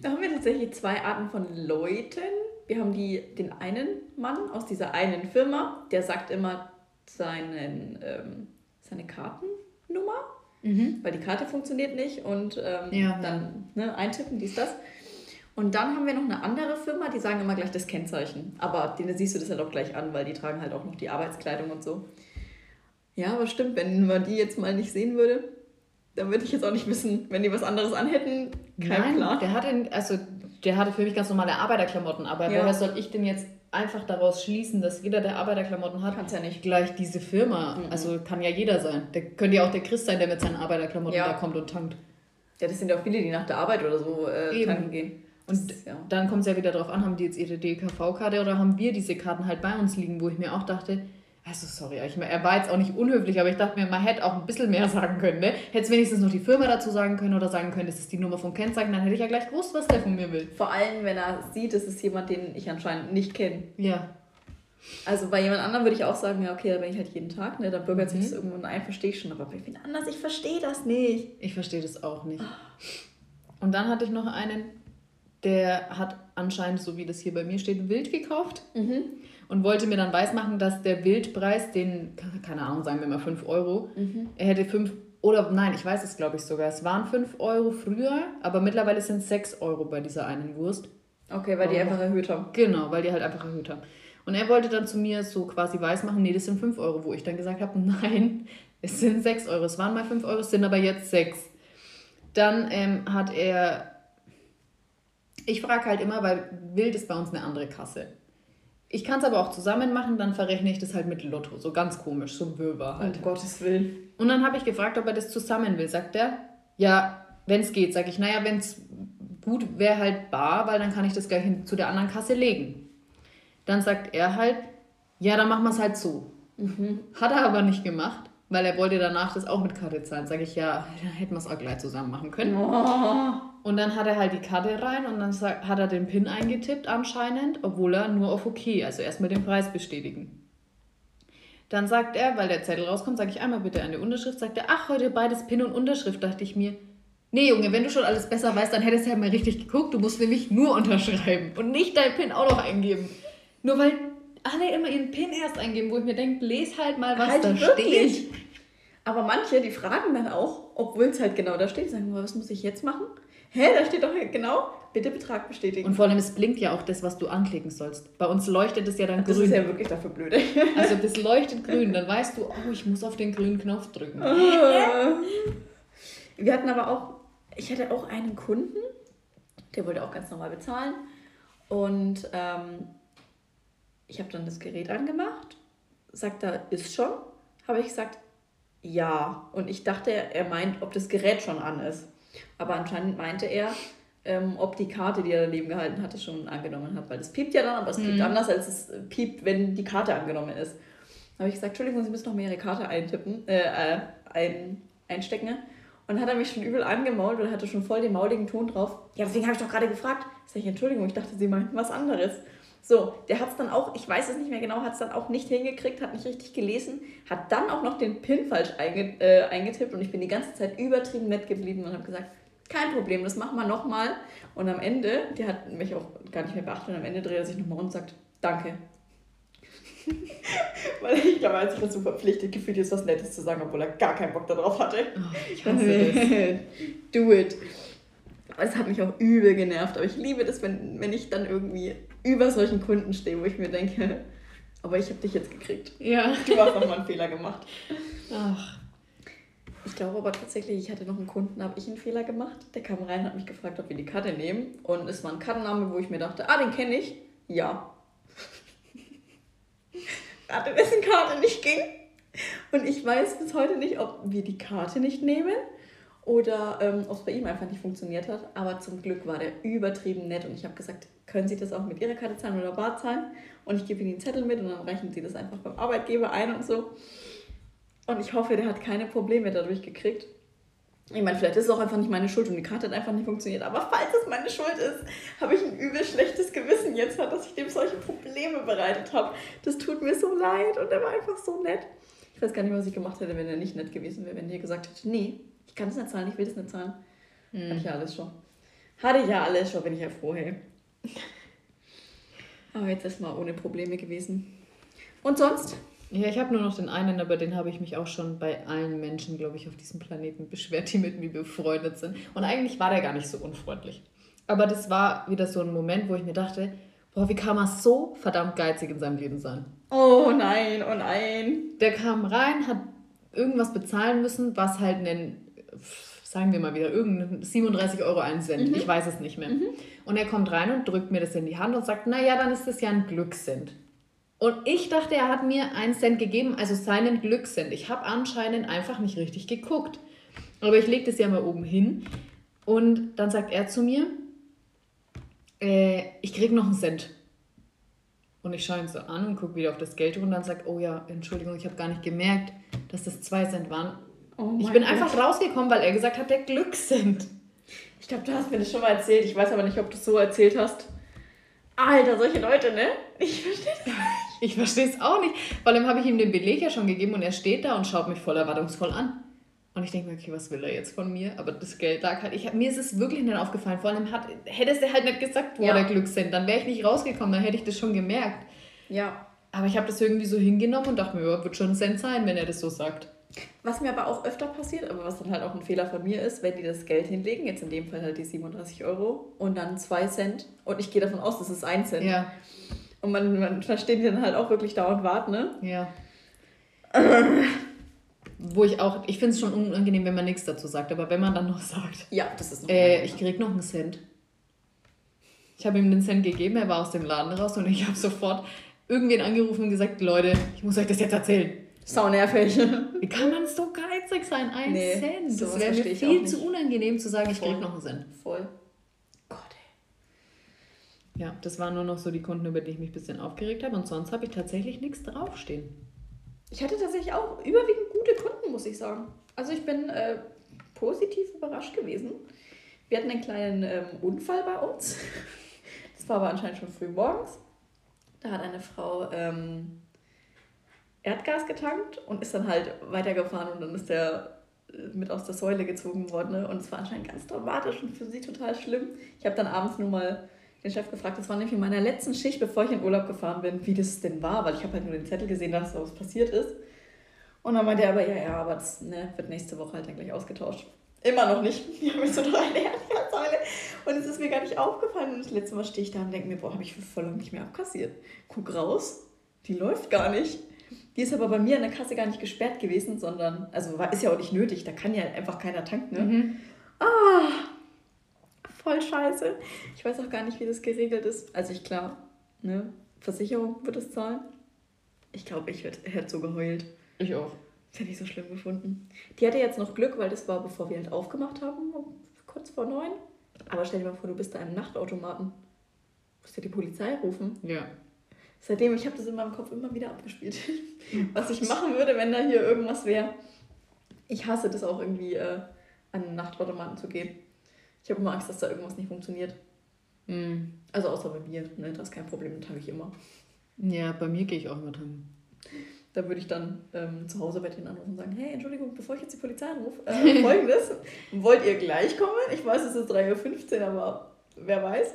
Da haben wir tatsächlich zwei Arten von Leuten. Wir haben die, den einen Mann aus dieser einen Firma, der sagt immer seinen, ähm, seine Kartennummer, mhm. weil die Karte funktioniert nicht und ähm, ja, dann ne, eintippen, dies, das. Und dann haben wir noch eine andere Firma, die sagen immer gleich das Kennzeichen. Aber denen siehst du das halt auch gleich an, weil die tragen halt auch noch die Arbeitskleidung und so. Ja, aber stimmt, wenn man die jetzt mal nicht sehen würde, dann würde ich jetzt auch nicht wissen, wenn die was anderes anhätten. Kein Nein, Plan. Der hatte, also, der hatte für mich ganz normale Arbeiterklamotten, aber ja. woher soll ich denn jetzt einfach daraus schließen, dass jeder, der Arbeiterklamotten hat, Kann's ja nicht. gleich diese Firma, mhm. also kann ja jeder sein. Der könnte ja auch der Christ sein, der mit seinen Arbeiterklamotten ja. da kommt und tankt. Ja, das sind ja auch viele, die nach der Arbeit oder so äh, tanken gehen. Und ja. dann kommt es ja wieder darauf an, haben die jetzt ihre DKV-Karte oder haben wir diese Karten halt bei uns liegen, wo ich mir auch dachte, also sorry, ich, er war jetzt auch nicht unhöflich, aber ich dachte mir, man hätte auch ein bisschen mehr sagen können. Ne? Hätte es wenigstens noch die Firma dazu sagen können oder sagen können, das ist die Nummer vom Kennzeichen, dann hätte ich ja gleich gewusst, was der von mir will. Vor allem, wenn er sieht, es ist jemand, den ich anscheinend nicht kenne. Ja. Also bei jemand anderem würde ich auch sagen, ja, okay, da bin ich halt jeden Tag, ne? Dann bürgert mhm. sich das irgendwann ein, verstehe ich schon. Aber bei wen anders, ich verstehe das nicht. Ich verstehe das auch nicht. Und dann hatte ich noch einen, der hat anscheinend, so wie das hier bei mir steht, wild gekauft mhm. und wollte mir dann weismachen, dass der Wildpreis, den, keine Ahnung, sagen wir mal 5 Euro, mhm. er hätte 5 oder nein, ich weiß es glaube ich sogar, es waren 5 Euro früher, aber mittlerweile sind es 6 Euro bei dieser einen Wurst. Okay, weil die einfach erhöht haben. Genau, weil die halt einfach erhöht haben. Und er wollte dann zu mir so quasi weismachen, nee, das sind 5 Euro, wo ich dann gesagt habe, nein, es sind 6 Euro. Es waren mal 5 Euro, es sind aber jetzt 6. Dann ähm, hat er ich frage halt immer, weil Wild ist bei uns eine andere Kasse. Ich kann es aber auch zusammen machen, dann verrechne ich das halt mit Lotto. So ganz komisch, so ein Wirrwarr halt. Um Gottes Willen. Und dann habe ich gefragt, ob er das zusammen will. Sagt er, ja, wenn es geht. Sag ich, naja, wenn es gut wäre, halt bar, weil dann kann ich das gleich hin, zu der anderen Kasse legen. Dann sagt er halt, ja, dann machen wir es halt so. Mhm. Hat er aber nicht gemacht, weil er wollte danach das auch mit Karte zahlen. Sag ich, ja, dann hätten wir es auch gleich zusammen machen können. Oh. Und dann hat er halt die Karte rein und dann hat er den PIN eingetippt anscheinend, obwohl er nur auf OK, also erstmal den Preis bestätigen. Dann sagt er, weil der Zettel rauskommt, sage ich einmal bitte eine Unterschrift, sagt er, ach, heute beides PIN und Unterschrift, dachte ich mir. Nee, Junge, wenn du schon alles besser weißt, dann hättest du ja mal richtig geguckt, du musst nämlich nur unterschreiben und nicht dein PIN auch noch eingeben. Nur weil alle immer ihren PIN erst eingeben, wo ich mir denke, les halt mal, was halt da wirklich. steht. Aber manche, die fragen dann auch, obwohl es halt genau da steht, sagen, was muss ich jetzt machen? Hä, da steht doch genau, bitte Betrag bestätigen. Und vor allem, es blinkt ja auch das, was du anklicken sollst. Bei uns leuchtet es ja dann das grün. ist ja wirklich dafür blöde. Also das leuchtet grün, dann weißt du, oh, ich muss auf den grünen Knopf drücken. Wir hatten aber auch, ich hatte auch einen Kunden, der wollte auch ganz normal bezahlen. Und ähm, ich habe dann das Gerät angemacht, sagt er, ist schon. Habe ich gesagt, ja. Und ich dachte, er meint, ob das Gerät schon an ist. Aber anscheinend meinte er, ähm, ob die Karte, die er daneben gehalten hatte, schon angenommen hat. Weil das piept ja dann, aber es piept Mhm. anders, als es äh, piept, wenn die Karte angenommen ist. Da habe ich gesagt, Entschuldigung, Sie müssen noch mehr Ihre Karte eintippen, äh, äh, ein, einstecken. Und dann hat er mich schon übel angemault und hatte schon voll den mauligen Ton drauf. Ja, deswegen habe ich doch gerade gefragt. Sag ich, Entschuldigung, ich dachte, Sie meinten was anderes. So, der hat es dann auch, ich weiß es nicht mehr genau, hat es dann auch nicht hingekriegt, hat nicht richtig gelesen, hat dann auch noch den PIN falsch einge, äh, eingetippt und ich bin die ganze Zeit übertrieben nett geblieben und habe gesagt, kein Problem, das machen wir nochmal. Und am Ende, der hat mich auch gar nicht mehr beachtet und am Ende dreht er sich nochmal um und sagt, danke. Weil ich glaube, er hat sich dazu verpflichtet gefühlt, jetzt was Nettes zu sagen, obwohl er gar keinen Bock darauf hatte. Oh, ich hasse das. Do it. Es hat mich auch übel genervt. Aber ich liebe das, wenn, wenn ich dann irgendwie über solchen Kunden stehe, wo ich mir denke, aber ich habe dich jetzt gekriegt. Ja. Du hast nochmal einen Fehler gemacht. Ach, Ich glaube aber tatsächlich, ich hatte noch einen Kunden, habe ich einen Fehler gemacht. Der kam rein, hat mich gefragt, ob wir die Karte nehmen. Und es war ein Kartenname, wo ich mir dachte, ah, den kenne ich. Ja. Rate, wessen Karte nicht ging. Und ich weiß bis heute nicht, ob wir die Karte nicht nehmen oder ähm, ob es bei ihm einfach nicht funktioniert hat. Aber zum Glück war der übertrieben nett und ich habe gesagt, können Sie das auch mit Ihrer Karte zahlen oder bar zahlen? Und ich gebe Ihnen den Zettel mit und dann reichen Sie das einfach beim Arbeitgeber ein und so. Und ich hoffe, der hat keine Probleme dadurch gekriegt. Ich meine, vielleicht ist es auch einfach nicht meine Schuld und die Karte hat einfach nicht funktioniert. Aber falls es meine Schuld ist, habe ich ein übel schlechtes Gewissen jetzt, dass ich dem solche Probleme bereitet habe. Das tut mir so leid und er war einfach so nett. Ich weiß gar nicht, was ich gemacht hätte, wenn er nicht nett gewesen wäre, wenn der gesagt hätte, nee, ich kann das nicht zahlen, ich will das nicht zahlen. Hatte ich ja alles schon. Hatte ich ja alles schon, bin ich ja froh, hey. Aber jetzt erstmal ohne Probleme gewesen. Und sonst? Ja, ich habe nur noch den einen, aber den habe ich mich auch schon bei allen Menschen, glaube ich, auf diesem Planeten beschwert, die mit mir befreundet sind. Und eigentlich war der gar nicht so unfreundlich. Aber das war wieder so ein Moment, wo ich mir dachte, boah, wie kann man so verdammt geizig in seinem Leben sein? Oh nein, oh nein. Der kam rein, hat irgendwas bezahlen müssen, was halt einen, sagen wir mal wieder, irgendein 37 Euro ein Cent, ich weiß es nicht mehr. Und er kommt rein und drückt mir das in die Hand und sagt, naja, dann ist das ja ein Glückscent. Und ich dachte, er hat mir einen Cent gegeben, also seinen Glückscent. Ich habe anscheinend einfach nicht richtig geguckt. Aber ich lege das ja mal oben hin. Und dann sagt er zu mir, äh, ich krieg noch einen Cent. Und ich schaue ihn so an und gucke wieder auf das Geld und dann sagt, oh ja, Entschuldigung, ich habe gar nicht gemerkt, dass das zwei Cent waren. Oh ich bin Gott. einfach rausgekommen, weil er gesagt hat, der Glückscent. Ich glaube, du hast mir das schon mal erzählt. Ich weiß aber nicht, ob du es so erzählt hast. Alter, solche Leute, ne? Ich verstehe das. Ich verstehe es auch nicht. Vor allem habe ich ihm den Beleg ja schon gegeben und er steht da und schaut mich voll erwartungsvoll an. Und ich denke mir, okay, was will er jetzt von mir? Aber das Geld lag halt. Ich hab, mir ist es wirklich nicht aufgefallen. Vor allem hat, hättest du halt nicht gesagt, wo Ja. der Glückscent, dann wäre ich nicht rausgekommen, dann hätte ich das schon gemerkt. Ja. Aber ich habe das irgendwie so hingenommen und dachte mir, wird schon ein Cent sein, wenn er das so sagt. Was mir aber auch öfter passiert, aber was dann halt auch ein Fehler von mir ist, wenn die das Geld hinlegen, jetzt in dem Fall halt die 37 Euro und dann 2 Cent und ich gehe davon aus, das ist 1 Cent. Ja, Und man, man versteht die dann halt auch wirklich dauernd warten, ne? ja. Wo ich auch, ich finde es schon unangenehm, wenn man nichts dazu sagt, aber wenn man dann noch sagt, Ja, das ist Äh, ich krieg noch einen Cent. Ich habe ihm den Cent gegeben, er war aus dem Laden raus und ich habe sofort irgendwen angerufen und gesagt, Leute, ich muss euch das jetzt erzählen. Sau nervig. Wie kann man so geizig sein? Ein Nee, Cent. Das wäre mir ich viel zu unangenehm zu sagen, ich Voll. krieg noch einen Cent. Voll. Gott, ey. Ja, das waren nur noch so die Kunden, über die ich mich ein bisschen aufgeregt habe und sonst habe ich tatsächlich nichts draufstehen. Ich hatte tatsächlich auch überwiegend gute Kunden, muss ich sagen. Also ich bin äh, positiv überrascht gewesen. Wir hatten einen kleinen ähm, Unfall bei uns. Das war aber anscheinend schon früh morgens. Da hat eine Frau ähm, Erdgas getankt und ist dann halt weitergefahren und dann ist der äh, mit aus der Säule gezogen worden. Ne? Und es war anscheinend ganz dramatisch und für sie total schlimm. Ich habe dann abends nur mal den Chef gefragt, das war nämlich in meiner letzten Schicht, bevor ich in Urlaub gefahren bin, wie das denn war, weil ich habe halt nur den Zettel gesehen, dass da was passiert ist. Und dann meinte er aber, ja, ja, aber das ne, wird nächste Woche halt dann gleich ausgetauscht. Immer noch nicht. Die haben jetzt so noch eine Herzsäule. Und es ist mir gar nicht aufgefallen. Und das letzte Mal stehe ich da und denke mir, boah, habe ich voll lang nicht mehr abkassiert. Guck raus, die läuft gar nicht. Die ist aber bei mir an der Kasse gar nicht gesperrt gewesen, sondern, also war, ist ja auch nicht nötig, da kann ja einfach keiner tanken. Ne? Mhm. Ah, voll scheiße. Ich weiß auch gar nicht, wie das geregelt ist. Also ich klar, ne, Versicherung wird es zahlen. Ich glaube, ich hätte so geheult. Ich auch. Das hätte ich so schlimm gefunden. Die hatte jetzt noch Glück, weil das war, bevor wir halt aufgemacht haben, kurz vor neun. Aber stell dir mal vor, du bist da im Nachtautomaten. Musst du die Polizei rufen? Ja. Seitdem, ich habe das in meinem Kopf immer wieder abgespielt. Was ich machen würde, wenn da hier irgendwas wäre. Ich hasse das auch irgendwie, äh, an Nachtautomaten zu gehen. Ich habe immer Angst, dass da irgendwas nicht funktioniert. Mhm. Also außer bei mir, ne? Das ist kein Problem, das habe ich immer. Ja, bei mir gehe ich auch immer dran. Da würde ich dann ähm, zu Hause bei denen anrufen und sagen, hey, Entschuldigung, bevor ich jetzt die Polizei anrufe, äh, folgendes, wollt ihr gleich kommen? Ich weiß, es ist 3.15 Uhr, aber wer weiß.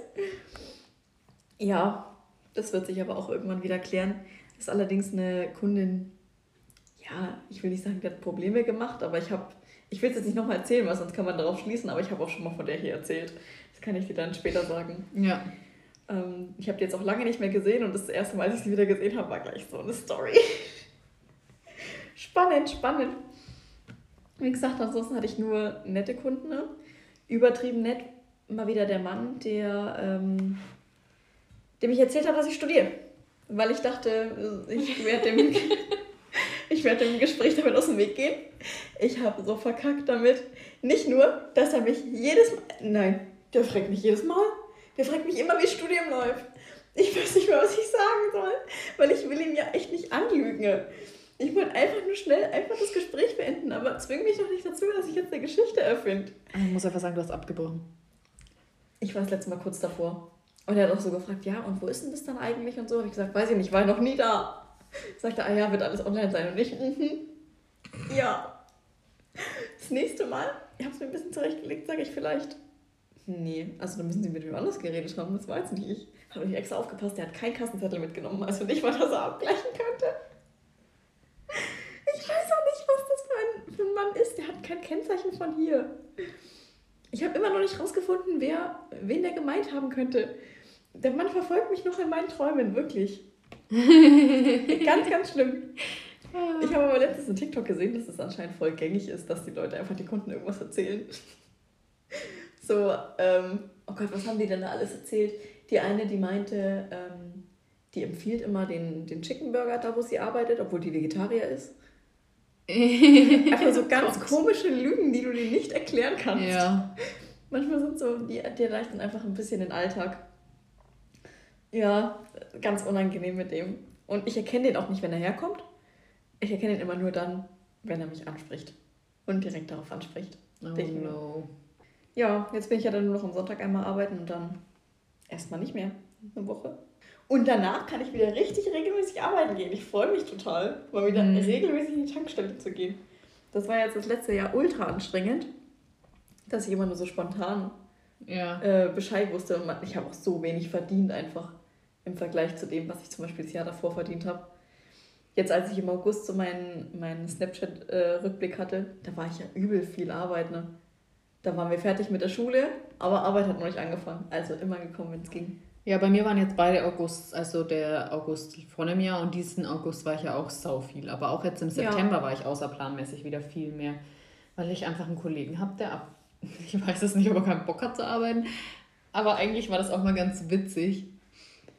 Ja, das wird sich aber auch irgendwann wieder klären. Das ist allerdings eine Kundin, ja, ich will nicht sagen, die hat Probleme gemacht, aber ich habe, ich will es jetzt nicht nochmal erzählen, weil sonst kann man darauf schließen, aber ich habe auch schon mal von der hier erzählt. Das kann ich dir dann später sagen. Ja. Ähm, ich habe die jetzt auch lange nicht mehr gesehen und das erste Mal, als ich sie wieder gesehen habe, war gleich so eine Story. spannend, spannend. Wie gesagt, ansonsten hatte ich nur nette Kunden. Ne? Übertrieben nett. Mal wieder der Mann, der, ähm, dem ich erzählt habe, dass ich studiere. Weil ich dachte, ich werde dem, ich werd dem Gespräch damit aus dem Weg gehen. Ich habe so verkackt damit. Nicht nur, dass er mich jedes Mal. Nein, der fragt mich jedes Mal. Der fragt mich immer, wie Studium läuft. Ich weiß nicht mehr, was ich sagen soll, weil ich will ihn ja echt nicht anlügen. Ich wollte einfach nur schnell einfach das Gespräch beenden, aber zwing mich doch nicht dazu, dass ich jetzt eine Geschichte erfinde. Ich muss einfach sagen, du hast abgebrochen. Ich war das letzte Mal kurz davor. Und er hat auch so gefragt, ja, und wo ist denn das dann eigentlich und so? Habe ich gesagt, weiß ich nicht, war noch nie da. Sagte, ah ja, wird alles online sein und ich, mhm. Ja. Das nächste Mal, ich habe es mir ein bisschen zurechtgelegt, sage ich vielleicht. Nee, also da müssen sie mit wem anders geredet haben, das weiß nicht ich. Habe ich extra aufgepasst, der hat keinen Kassenzettel mitgenommen, also nicht mal, dass er abgleichen könnte. Ich weiß auch nicht, was das für ein, für ein Mann ist. Der hat kein Kennzeichen von hier. Ich habe immer noch nicht rausgefunden, wer, wen der gemeint haben könnte. Der Mann verfolgt mich noch in meinen Träumen, wirklich. ganz, ganz schlimm. Ich habe aber letztens einen TikTok gesehen, dass es anscheinend voll gängig ist, dass die Leute einfach die Kunden irgendwas erzählen. So, ähm, oh Gott, was haben die denn da alles erzählt? Die eine, die meinte, ähm, die empfiehlt immer den, den Chicken Burger da, wo sie arbeitet, obwohl die Vegetarier ist. Einfach so ganz komische Lügen, die du dir nicht erklären kannst. Ja. Manchmal sind so, die, die erleichtern einfach ein bisschen den Alltag. Ja, ganz unangenehm mit dem. Und ich erkenne den auch nicht, wenn er herkommt. Ich erkenne ihn immer nur dann, wenn er mich anspricht. Und direkt darauf anspricht. Oh no. Ja, jetzt bin ich ja dann nur noch am Sonntag einmal arbeiten und dann erstmal nicht mehr. Eine Woche. Und danach kann ich wieder richtig regelmäßig arbeiten gehen. Ich freue mich total, mal wieder mhm. regelmäßig in die Tankstelle zu gehen. Das war jetzt das letzte Jahr ultra anstrengend, dass ich immer nur so spontan ja. äh, Bescheid wusste. Und ich habe auch so wenig verdient einfach im Vergleich zu dem, was ich zum Beispiel das Jahr davor verdient habe. Jetzt, als ich im August so meinen, meinen Snapchat-Rückblick hatte, da war ich ja übel viel Arbeit. Ne? Da waren wir fertig mit der Schule, aber Arbeit hat noch nicht angefangen. Also immer gekommen, wenn es ging. Ja, bei mir waren jetzt beide August, also der August vor einem Jahr und diesen August war ich ja auch sau viel. Aber auch jetzt im September ja. war ich außerplanmäßig wieder viel mehr, weil ich einfach einen Kollegen habe, der ab, ich weiß es nicht, ob er keinen Bock hat zu arbeiten, aber eigentlich war das auch mal ganz witzig.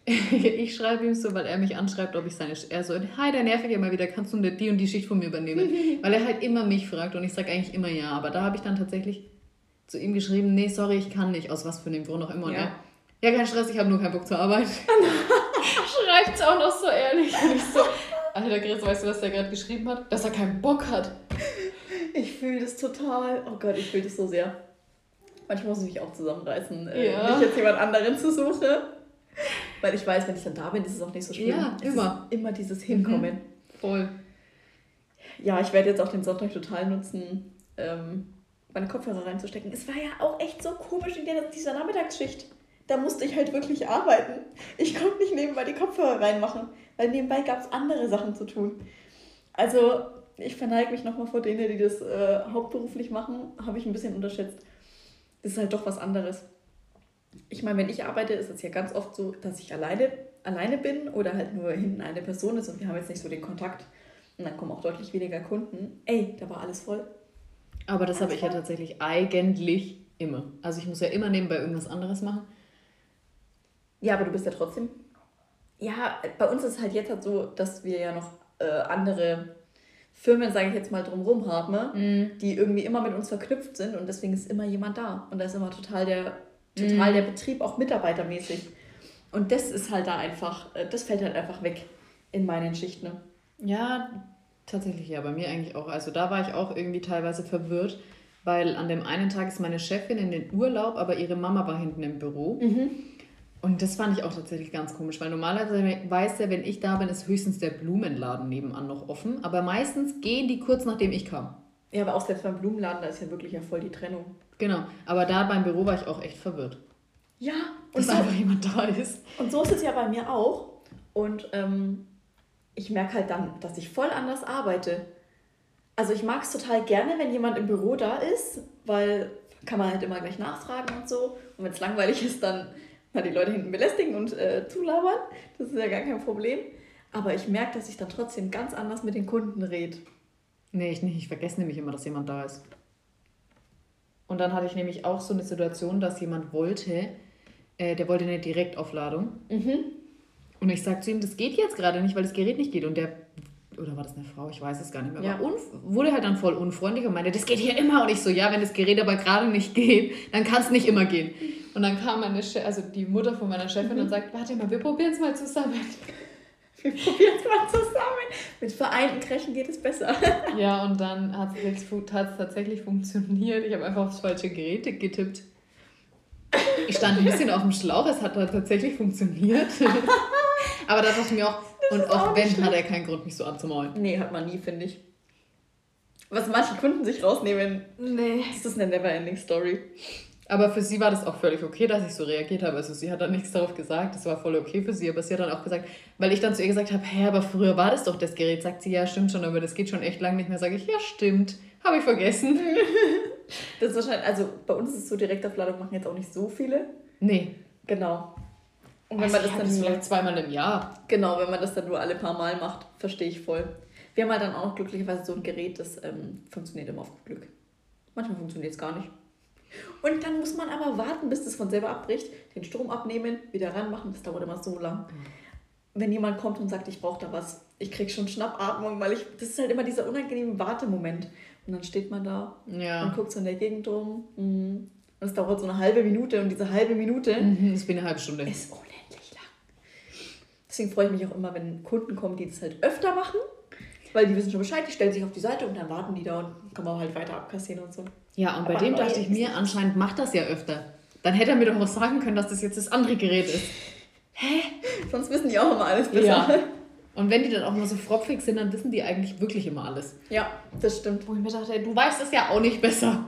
ich schreibe ihm so, weil er mich anschreibt, ob ich seine. Er so, hi, der nervig immer wieder, kannst du die und die Schicht von mir übernehmen? weil er halt immer mich fragt und ich sage eigentlich immer ja. Aber da habe ich dann tatsächlich zu ihm geschrieben, nee, sorry, ich kann nicht, aus was für einem Grund auch immer. Ja. Ne? Ja, kein Stress, ich habe nur keinen Bock zur Arbeit. Schreibt es auch noch so ehrlich. Und ich so, Alter, Chris, weißt du, was der gerade geschrieben hat? Dass er keinen Bock hat. Ich fühle das total. Oh Gott, ich fühle das so sehr. Manchmal muss ich mich auch zusammenreißen, äh, ja. nicht jetzt jemand anderen zu suchen. Weil ich weiß, wenn ich dann da bin, ist es auch nicht so schlimm. Ja, es immer. immer dieses Hinkommen. Mhm. Voll. Ja, ich werde jetzt auch den Sonntag total nutzen, ähm, meine Kopfhörer reinzustecken. Es war ja auch echt so komisch in dieser Nachmittagsschicht da musste ich halt wirklich arbeiten. Ich konnte nicht nebenbei die Kopfhörer reinmachen, weil nebenbei gab es andere Sachen zu tun. Also ich verneige mich nochmal vor denen, die das äh, hauptberuflich machen, habe ich ein bisschen unterschätzt. Das ist halt doch was anderes. Ich meine, wenn ich arbeite, ist es ja ganz oft so, dass ich alleine, alleine bin oder halt nur hinten eine Person ist und wir haben jetzt nicht so den Kontakt. Und dann kommen auch deutlich weniger Kunden. Ey, da war alles voll. Aber das habe ich ja tatsächlich eigentlich immer. Also ich muss ja immer nebenbei irgendwas anderes machen. Ja, aber du bist ja trotzdem. Ja, bei uns ist es halt jetzt halt so, dass wir ja noch äh, andere Firmen, sage ich jetzt mal, drumherum haben, mm. die irgendwie immer mit uns verknüpft sind und deswegen ist immer jemand da. Und da ist immer total der, total mm. der Betrieb, auch mitarbeitermäßig. Und das ist halt da einfach, äh, das fällt halt einfach weg in meinen Schichten. Ne? Ja, tatsächlich ja, bei mir eigentlich auch. Also da war ich auch irgendwie teilweise verwirrt, weil an dem einen Tag ist meine Chefin in den Urlaub, aber ihre Mama war hinten im Büro. Mhm. Und das fand ich auch tatsächlich ganz komisch, weil normalerweise weiß er, wenn ich da bin, ist höchstens der Blumenladen nebenan noch offen. Aber meistens gehen die kurz nachdem ich kam. Ja, aber auch selbst beim Blumenladen, da ist ja wirklich ja voll die Trennung. Genau, aber da beim Büro war ich auch echt verwirrt. Ja, und dass so, einfach jemand da ist. Und so ist es ja bei mir auch. Und ähm, ich merke halt dann, dass ich voll anders arbeite. Also ich mag es total gerne, wenn jemand im Büro da ist, weil kann man halt immer gleich nachfragen und so. Und wenn es langweilig ist, dann mal die Leute hinten belästigen und äh, zulabern. Das ist ja gar kein Problem. Aber ich merke, dass ich dann trotzdem ganz anders mit den Kunden rede. Nee, ich nicht. Ich vergesse nämlich immer, dass jemand da ist. Und dann hatte ich nämlich auch so eine Situation, dass jemand wollte, äh, der wollte eine Direktaufladung. Mhm. Und ich sage zu ihm, das geht jetzt gerade nicht, weil das Gerät nicht geht. Und der, oder war das eine Frau? Ich weiß es gar nicht mehr. Ja. wurde halt dann voll unfreundlich und meinte, das geht hier immer. Und ich so, ja, wenn das Gerät aber gerade nicht geht, dann kann es nicht immer gehen. Und dann kam meine Che also die Mutter von meiner Chefin mhm. und sagt, warte mal, wir probieren es mal zusammen. Wir probieren es mal zusammen. Mit vereinten Kräften geht es besser. ja, und dann hat es tatsächlich funktioniert. Ich habe einfach aufs falsche Gerät getippt. Ich stand ein bisschen auf dem Schlauch, es hat tatsächlich funktioniert. Aber da dachte ich mir auch, und auch, auch wenn, hat er keinen Grund, mich so anzumaulen. Nee, hat man nie, finde ich. Was manche Kunden sich rausnehmen, nee. das ist eine never-ending Story. Aber für sie war das auch völlig okay, dass ich so reagiert habe. Also sie hat dann nichts darauf gesagt, das war voll okay für sie, aber sie hat dann auch gesagt, weil ich dann zu ihr gesagt habe, hä, aber früher war das doch das Gerät, sagt sie, ja, stimmt schon, aber das geht schon echt lang nicht mehr. Sage ich, ja, stimmt, habe ich vergessen. das ist wahrscheinlich, also bei uns ist es so, Direktaufladung machen jetzt auch nicht so viele. Nee. Genau. Und wenn also man das dann das vielleicht zweimal im Jahr. Genau, wenn man das dann nur alle paar Mal macht, verstehe ich voll. Wir haben halt dann auch glücklicherweise so ein Gerät, das ähm, funktioniert immer auf Glück. Manchmal funktioniert es gar nicht. Und dann muss man aber warten, bis das von selber abbricht, den Strom abnehmen, wieder ranmachen, das dauert immer so lang. Wenn jemand kommt und sagt, ich brauche da was, ich kriege schon Schnappatmung, weil ich, das ist halt immer dieser unangenehme Wartemoment. Und dann steht man da ja. und guckt so in der Gegend rum. Mhm. Und es dauert so eine halbe Minute und diese halbe Minute mhm, ist wie eine halbe Stunde. Ist unendlich lang. Deswegen freue ich mich auch immer, wenn Kunden kommen, die das halt öfter machen weil die wissen schon Bescheid, die stellen sich auf die Seite und dann warten die da und kann man halt weiter abkassieren und so. Ja, und bei dem dachte ich mir, anscheinend macht das ja öfter. Dann hätte er mir doch was sagen können, dass das jetzt das andere Gerät ist. Hä? Sonst wissen die auch immer alles besser. Ja. Und wenn die dann auch mal so fropfig sind, dann wissen die eigentlich wirklich immer alles. Ja, das stimmt. Wo ich mir dachte, du weißt es ja auch nicht besser.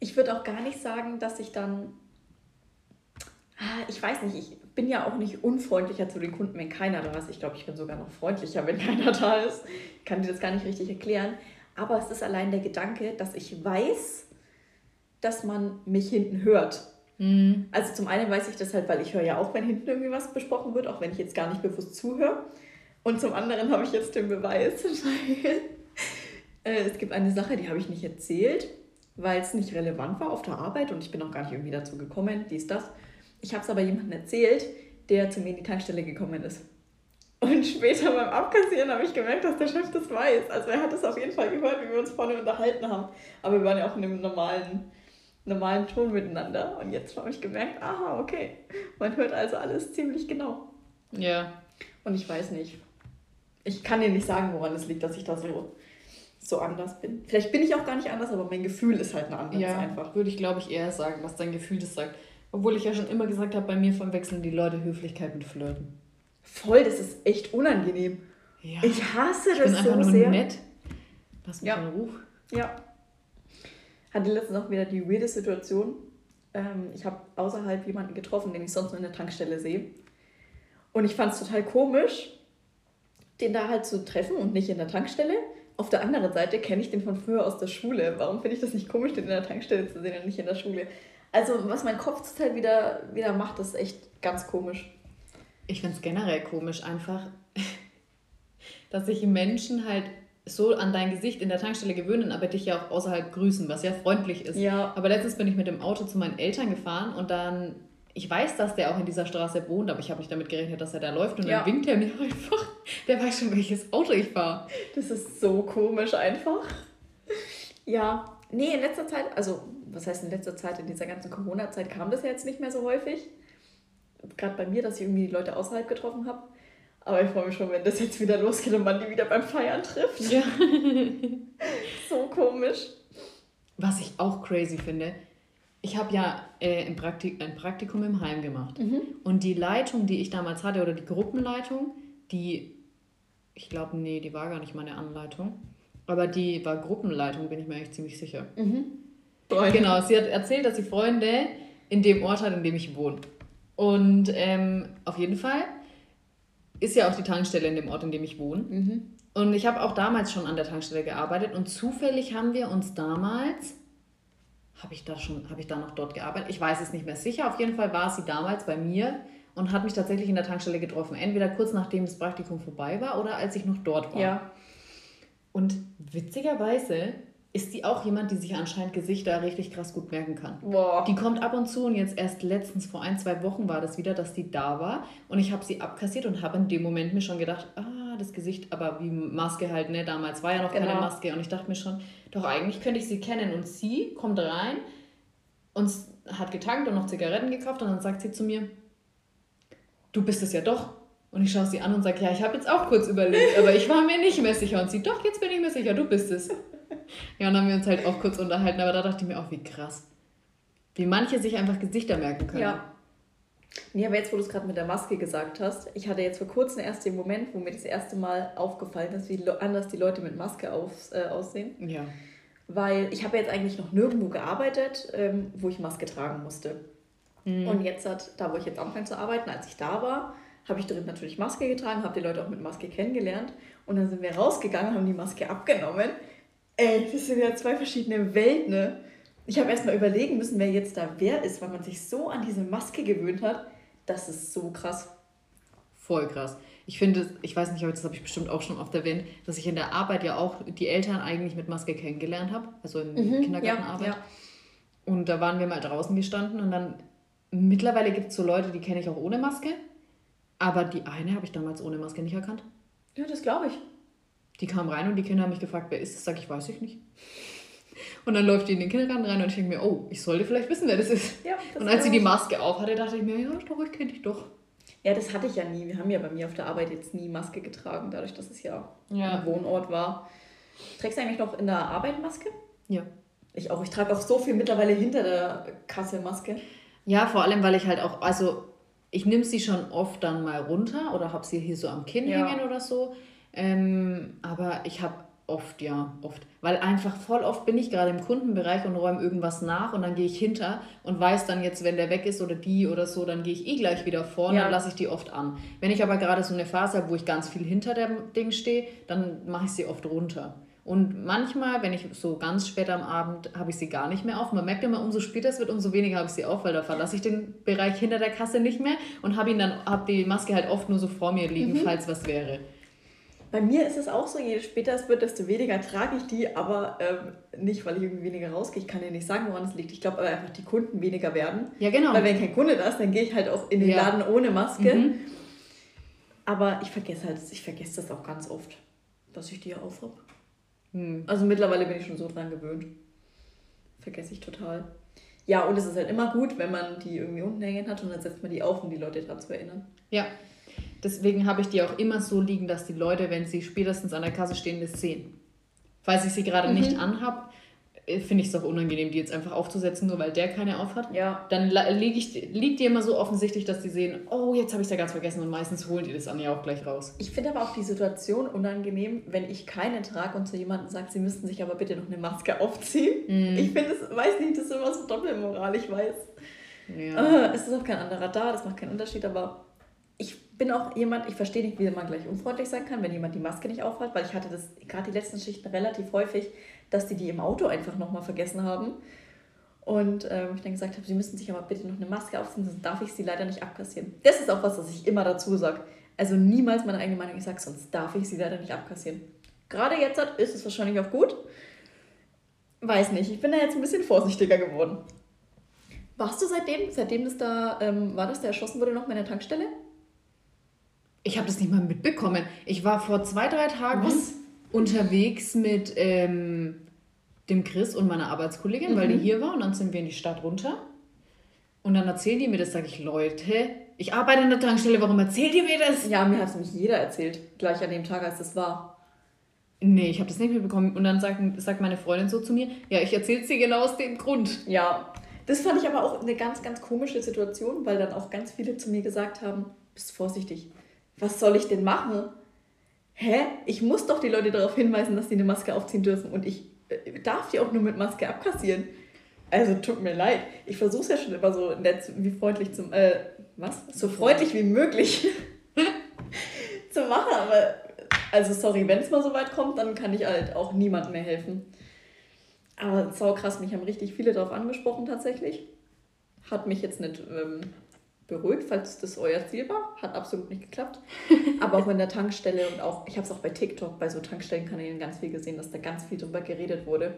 Ich würde auch gar nicht sagen, dass ich dann. Ah, ich weiß nicht, ich bin ja auch nicht unfreundlicher zu den Kunden, wenn keiner da ist. Ich glaube, ich bin sogar noch freundlicher, wenn keiner da ist. Ich kann dir das gar nicht richtig erklären. Aber es ist allein der Gedanke, dass ich weiß, dass man mich hinten hört. Mhm. Also zum einen weiß ich das halt, weil ich höre ja auch, wenn hinten irgendwie was besprochen wird, auch wenn ich jetzt gar nicht bewusst zuhöre. Und zum anderen habe ich jetzt den Beweis, weil äh, es gibt eine Sache, die habe ich nicht erzählt, weil es nicht relevant war auf der Arbeit und ich bin auch gar nicht irgendwie dazu gekommen, dies, das. Ich habe es aber jemandem erzählt, der zu mir in die Tankstelle gekommen ist. Und später beim Abkassieren habe ich gemerkt, dass der Chef das weiß. Also er hat es auf jeden Fall gehört, wie wir uns vorne unterhalten haben. Aber wir waren ja auch in einem normalen, normalen Ton miteinander. Und jetzt habe ich gemerkt, aha, okay. Man hört also alles ziemlich genau. Ja. Und ich weiß nicht. Ich kann dir nicht sagen, woran es liegt, dass ich da so, so anders bin. Vielleicht bin ich auch gar nicht anders, aber mein Gefühl ist halt ein anderes ja, einfach. Würde ich, glaube ich, eher sagen, was dein Gefühl das sagt. Obwohl ich ja schon immer gesagt habe, bei mir verwechseln die Leute Höflichkeit mit Flirten. Voll, das ist echt unangenehm. Ja. Ich hasse ich das bin so einfach nur sehr. nett. Was mit ja. Ruf? Ja. Hatte letztens auch wieder die weirde Situation. Ähm, ich habe außerhalb jemanden getroffen, den ich sonst nur in der Tankstelle sehe. Und ich fand es total komisch, den da halt zu treffen und nicht in der Tankstelle. Auf der anderen Seite kenne ich den von früher aus der Schule. Warum finde ich das nicht komisch, den in der Tankstelle zu sehen und nicht in der Schule? Also, was mein Kopf zurzeit wieder, wieder macht, ist echt ganz komisch. Ich finde es generell komisch, einfach, dass sich Menschen halt so an dein Gesicht in der Tankstelle gewöhnen, aber dich ja auch außerhalb grüßen, was ja freundlich ist. Ja. Aber letztens bin ich mit dem Auto zu meinen Eltern gefahren und dann, ich weiß, dass der auch in dieser Straße wohnt, aber ich habe nicht damit gerechnet, dass er da läuft und ja. dann winkt er mir einfach. Der weiß schon, welches Auto ich fahre. Das ist so komisch einfach. Ja, nee, in letzter Zeit, also was heißt in letzter Zeit, in dieser ganzen Corona-Zeit kam das ja jetzt nicht mehr so häufig. Gerade bei mir, dass ich irgendwie die Leute außerhalb getroffen habe. Aber ich freue mich schon, wenn das jetzt wieder losgeht und man die wieder beim Feiern trifft. Ja. so komisch. Was ich auch crazy finde, ich habe ja äh, im Praktik ein Praktikum im Heim gemacht. Mhm. Und die Leitung, die ich damals hatte, oder die Gruppenleitung, die, ich glaube, nee, die war gar nicht meine Anleitung. Aber die war Gruppenleitung, bin ich mir eigentlich ziemlich sicher. Mhm. Genau, sie hat erzählt, dass sie Freunde in dem Ort hat, in dem ich wohne. Und ähm, auf jeden Fall ist ja auch die Tankstelle in dem Ort, in dem ich wohne. Mhm. Und ich habe auch damals schon an der Tankstelle gearbeitet und zufällig haben wir uns damals, habe ich da schon, habe ich da noch dort gearbeitet? Ich weiß es nicht mehr sicher. Auf jeden Fall war sie damals bei mir und hat mich tatsächlich in der Tankstelle getroffen. Entweder kurz nachdem das Praktikum vorbei war oder als ich noch dort war. Ja. Und witzigerweise ist die auch jemand, die sich anscheinend Gesichter richtig krass gut merken kann. Boah. Die kommt ab und zu und jetzt erst letztens vor ein, zwei Wochen war das wieder, dass die da war und ich habe sie abkassiert und habe in dem Moment mir schon gedacht, ah, das Gesicht, aber wie Maske halt, ne, damals war ja noch genau. keine Maske und ich dachte mir schon, doch eigentlich könnte ich sie kennen und sie kommt rein und hat getankt und noch Zigaretten gekauft und dann sagt sie zu mir, du bist es ja doch. Und ich schaue sie an und sage, ja, ich habe jetzt auch kurz überlegt, aber ich war mir nicht mehr sicher. Und sie, doch, jetzt bin ich mir sicher, du bist es. Ja, und dann haben wir uns halt auch kurz unterhalten, aber da dachte ich mir auch, wie krass. Wie manche sich einfach Gesichter merken können. Ja. Nee, aber jetzt, wo du es gerade mit der Maske gesagt hast, ich hatte jetzt vor kurzem erst den Moment, wo mir das erste Mal aufgefallen ist, wie anders die Leute mit Maske auf, äh, aussehen. Ja. Weil ich habe jetzt eigentlich noch nirgendwo gearbeitet, ähm, wo ich Maske tragen musste. Mhm. Und jetzt hat, da wo ich jetzt anfangen zu arbeiten, als ich da war, habe ich drin natürlich Maske getragen, habe die Leute auch mit Maske kennengelernt. Und dann sind wir rausgegangen, haben die Maske abgenommen. Ey, das sind ja zwei verschiedene Welten. Ne? Ich habe erst mal überlegen müssen, wer jetzt da wer ist, weil man sich so an diese Maske gewöhnt hat. Das ist so krass. Voll krass. Ich finde, ich weiß nicht, aber das habe ich bestimmt auch schon oft erwähnt, dass ich in der Arbeit ja auch die Eltern eigentlich mit Maske kennengelernt habe, also in mhm, Kindergartenarbeit. Ja, ja. Und da waren wir mal draußen gestanden und dann mittlerweile gibt es so Leute, die kenne ich auch ohne Maske, aber die eine habe ich damals ohne Maske nicht erkannt. Ja, das glaube ich. Die kam rein und die Kinder haben mich gefragt, wer ist das? Sag ich, weiß ich nicht. Und dann läuft die in den Kindergarten rein und ich denke mir, oh, ich sollte vielleicht wissen, wer das ist. Ja, das und als sie die Maske auf hatte, dachte ich mir, ja, doch, ich kenne dich doch. Ja, das hatte ich ja nie. Wir haben ja bei mir auf der Arbeit jetzt nie Maske getragen, dadurch, dass es ja, ja. ein Wohnort war. Trägst du eigentlich noch in der Arbeit Maske? Ja. Ich auch. Ich trage auch so viel mittlerweile hinter der Kasse Maske. Ja, vor allem, weil ich halt auch, also ich nehme sie schon oft dann mal runter oder habe sie hier so am Kinn ja. hängen oder so. Ähm, aber ich habe oft, ja, oft. Weil einfach voll oft bin ich gerade im Kundenbereich und räume irgendwas nach und dann gehe ich hinter und weiß dann jetzt, wenn der weg ist oder die oder so, dann gehe ich eh gleich wieder vor und ja. dann lasse ich die oft an. Wenn ich aber gerade so eine Phase habe, wo ich ganz viel hinter dem Ding stehe, dann mache ich sie oft runter. Und manchmal, wenn ich so ganz spät am Abend, habe ich sie gar nicht mehr auf. Man merkt immer, umso später es wird, umso weniger habe ich sie auf, weil da verlasse ich den Bereich hinter der Kasse nicht mehr und habe ihn dann, habe die Maske halt oft nur so vor mir liegen, mhm. falls was wäre. Bei mir ist es auch so, je später es wird, desto weniger trage ich die, aber ähm, nicht, weil ich irgendwie weniger rausgehe. Ich kann dir nicht sagen, woran es liegt. Ich glaube aber einfach, die Kunden weniger werden. Ja, genau. Weil wenn kein Kunde da ist, dann gehe ich halt auch in den ja. Laden ohne Maske. Mhm. Aber ich vergesse halt, ich vergesse das auch ganz oft, dass ich die ja auf Mhm. Also mittlerweile bin ich schon so dran gewöhnt. Vergesse ich total. Ja, und es ist halt immer gut, wenn man die irgendwie unten hängen hat und dann setzt man die auf, um die Leute daran zu erinnern. Ja, Deswegen habe ich die auch immer so liegen, dass die Leute, wenn sie spätestens an der Kasse stehen, das sehen. Falls ich sie gerade mhm. nicht anhab, finde ich es auch unangenehm, die jetzt einfach aufzusetzen, nur weil der keine aufhat. Ja. Dann lieg ich, liegt die immer so offensichtlich, dass die sehen, oh, jetzt habe ich es ja ganz vergessen und meistens holen die das an ja auch gleich raus. Ich finde aber auch die Situation unangenehm, wenn ich keine trage und zu jemandem sagt, sie müssten sich aber bitte noch eine Maske aufziehen. Mhm. Ich finde es, weiß nicht, das ist immer so Doppelmoral, ich weiß. Ja. Äh, es ist auch kein anderer da, das macht keinen Unterschied, aber ich bin auch jemand, ich verstehe nicht, wie man gleich unfreundlich sein kann, wenn jemand die Maske nicht aufhat, weil ich hatte das gerade die letzten Schichten relativ häufig, dass die die im Auto einfach nochmal vergessen haben. Und ähm, ich dann gesagt habe, sie müssen sich aber bitte noch eine Maske aufziehen, sonst darf ich sie leider nicht abkassieren. Das ist auch was, was ich immer dazu sage. Also niemals meine eigene Meinung, ich sage, sonst darf ich sie leider nicht abkassieren. Gerade jetzt ist es wahrscheinlich auch gut. Weiß nicht, ich bin da jetzt ein bisschen vorsichtiger geworden. Warst du seitdem, seitdem das da, ähm, war das, der erschossen wurde, noch mal in der Tankstelle? Ich habe das nicht mal mitbekommen. Ich war vor zwei, drei Tagen Was? Unterwegs mit ähm, dem Chris und meiner Arbeitskollegin, mhm. weil die mhm. hier war und dann sind wir in die Stadt runter. Und dann erzählen die mir das, sage ich, Leute, ich arbeite in der Tankstelle, warum erzählt ihr mir das? Ja, mir hat es nämlich jeder erzählt, gleich an dem Tag, als das war. Nee, ich habe das nicht mitbekommen. Und dann sagt, sagt meine Freundin so zu mir, ja, ich erzähle es dir genau aus dem Grund. Ja, das fand ich aber auch eine ganz, ganz komische Situation, weil dann auch ganz viele zu mir gesagt haben, bist vorsichtig, was soll ich denn machen? Hä? Ich muss doch die Leute darauf hinweisen, dass sie eine Maske aufziehen dürfen und ich äh, darf die auch nur mit Maske abkassieren. Also tut mir leid. Ich versuche es ja schon immer so nett wie freundlich zum, äh, was? So freundlich wie möglich zu machen, aber also sorry, wenn es mal so weit kommt, dann kann ich halt auch niemandem mehr helfen. Aber sau krass, mich haben richtig viele darauf angesprochen tatsächlich. Hat mich jetzt nicht ähm, beruhigt, falls das euer Ziel war. Hat absolut nicht geklappt. Aber auch in der Tankstelle und auch, ich habe es auch bei TikTok, bei so Tankstellenkanälen ganz viel gesehen, dass da ganz viel drüber geredet wurde.